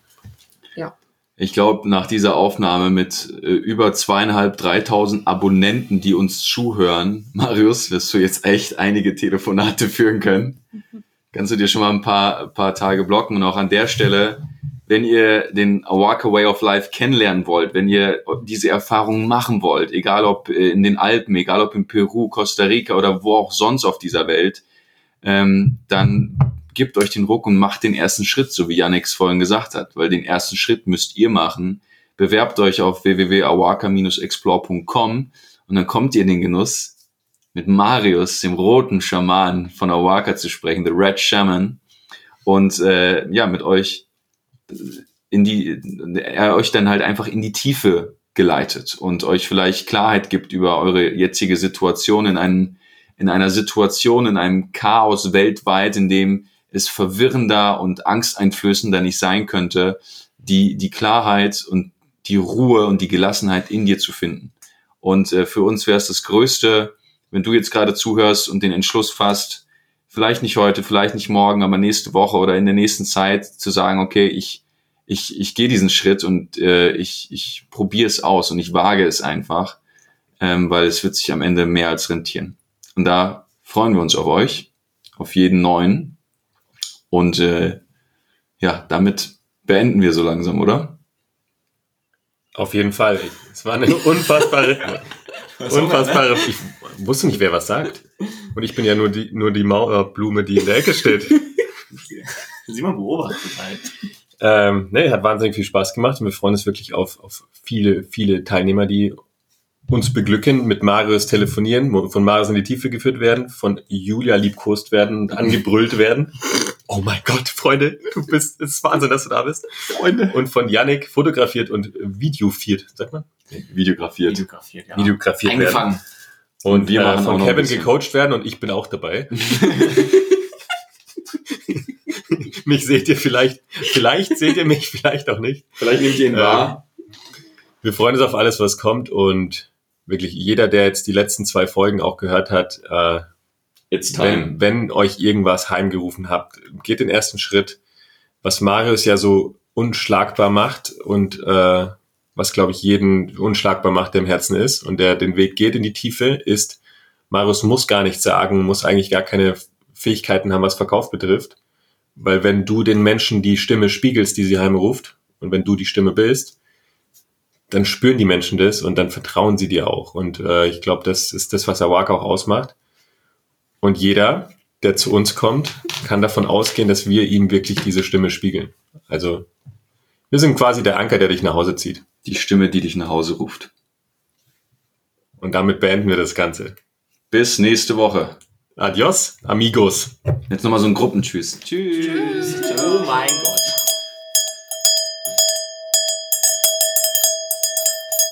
ja. Ich glaube, nach dieser Aufnahme mit äh, über zweieinhalb, dreitausend Abonnenten, die uns zuhören, Marius, wirst du jetzt echt einige Telefonate führen können. Kannst du dir schon mal ein paar, paar Tage blocken und auch an der Stelle, wenn ihr den Awaka Way of Life kennenlernen wollt, wenn ihr diese Erfahrung machen wollt, egal ob in den Alpen, egal ob in Peru, Costa Rica oder wo auch sonst auf dieser Welt, ähm, dann gebt euch den Ruck und macht den ersten Schritt, so wie Yannick's vorhin gesagt hat, weil den ersten Schritt müsst ihr machen. Bewerbt euch auf www.awaka-explore.com und dann kommt ihr in den Genuss, mit Marius, dem roten Schaman von Awaka zu sprechen, the Red Shaman, und äh, ja, mit euch in die, er euch dann halt einfach in die Tiefe geleitet und euch vielleicht Klarheit gibt über eure jetzige Situation in einem, in einer Situation, in einem Chaos weltweit, in dem es verwirrender und angsteinflößender nicht sein könnte, die, die Klarheit und die Ruhe und die Gelassenheit in dir zu finden. Und äh, für uns wäre es das Größte, wenn du jetzt gerade zuhörst und den Entschluss fasst, vielleicht nicht heute, vielleicht nicht morgen, aber nächste Woche oder in der nächsten Zeit zu sagen, okay, ich, ich, ich gehe diesen Schritt und äh, ich, ich probiere es aus und ich wage es einfach, ähm, weil es wird sich am Ende mehr als rentieren. Und da freuen wir uns auf euch, auf jeden neuen. Und äh, ja, damit beenden wir so langsam, oder? Auf jeden Fall. Es war eine unfassbare, unfassbare. Ich wusste nicht, wer was sagt. Und ich bin ja nur die, nur die Mauerblume, die in der Ecke steht. Simon beobachtet halt. Ähm, nee, hat wahnsinnig viel Spaß gemacht und wir freuen uns wirklich auf, auf viele, viele Teilnehmer, die uns beglücken, mit Marius telefonieren, von Marius in die Tiefe geführt werden, von Julia liebkost werden und angebrüllt werden. Oh mein Gott, Freunde, du bist, es ist Wahnsinn, dass du da bist. Freunde. Und von Yannick fotografiert und videofiert, sagt man? Videografiert. Videografiert, ja. Videografiert werden. Und Wir äh, von Kevin gecoacht werden und ich bin auch dabei. mich seht ihr vielleicht, vielleicht seht ihr mich, vielleicht auch nicht. Vielleicht nehmt ihr ihn wahr. Wir freuen uns auf alles, was kommt und wirklich jeder, der jetzt die letzten zwei Folgen auch gehört hat, äh, It's time. wenn, wenn euch irgendwas heimgerufen habt, geht den ersten Schritt, was Marius ja so unschlagbar macht und äh, was, glaube ich, jeden unschlagbar macht, der im Herzen ist und der den Weg geht in die Tiefe, ist, Marius muss gar nichts sagen, muss eigentlich gar keine Fähigkeiten haben, was Verkauf betrifft. Weil wenn du den Menschen die Stimme spiegelst, die sie heimruft, und wenn du die Stimme bist, dann spüren die Menschen das und dann vertrauen sie dir auch. Und äh, ich glaube, das ist das, was Awaka auch ausmacht. Und jeder, der zu uns kommt, kann davon ausgehen, dass wir ihm wirklich diese Stimme spiegeln. Also wir sind quasi der Anker, der dich nach Hause zieht. Die Stimme, die dich nach Hause ruft. Und damit beenden wir das Ganze. Bis nächste Woche. Adios, amigos. Jetzt nochmal so ein Gruppentschüss. Tschüss. Oh mein Gott.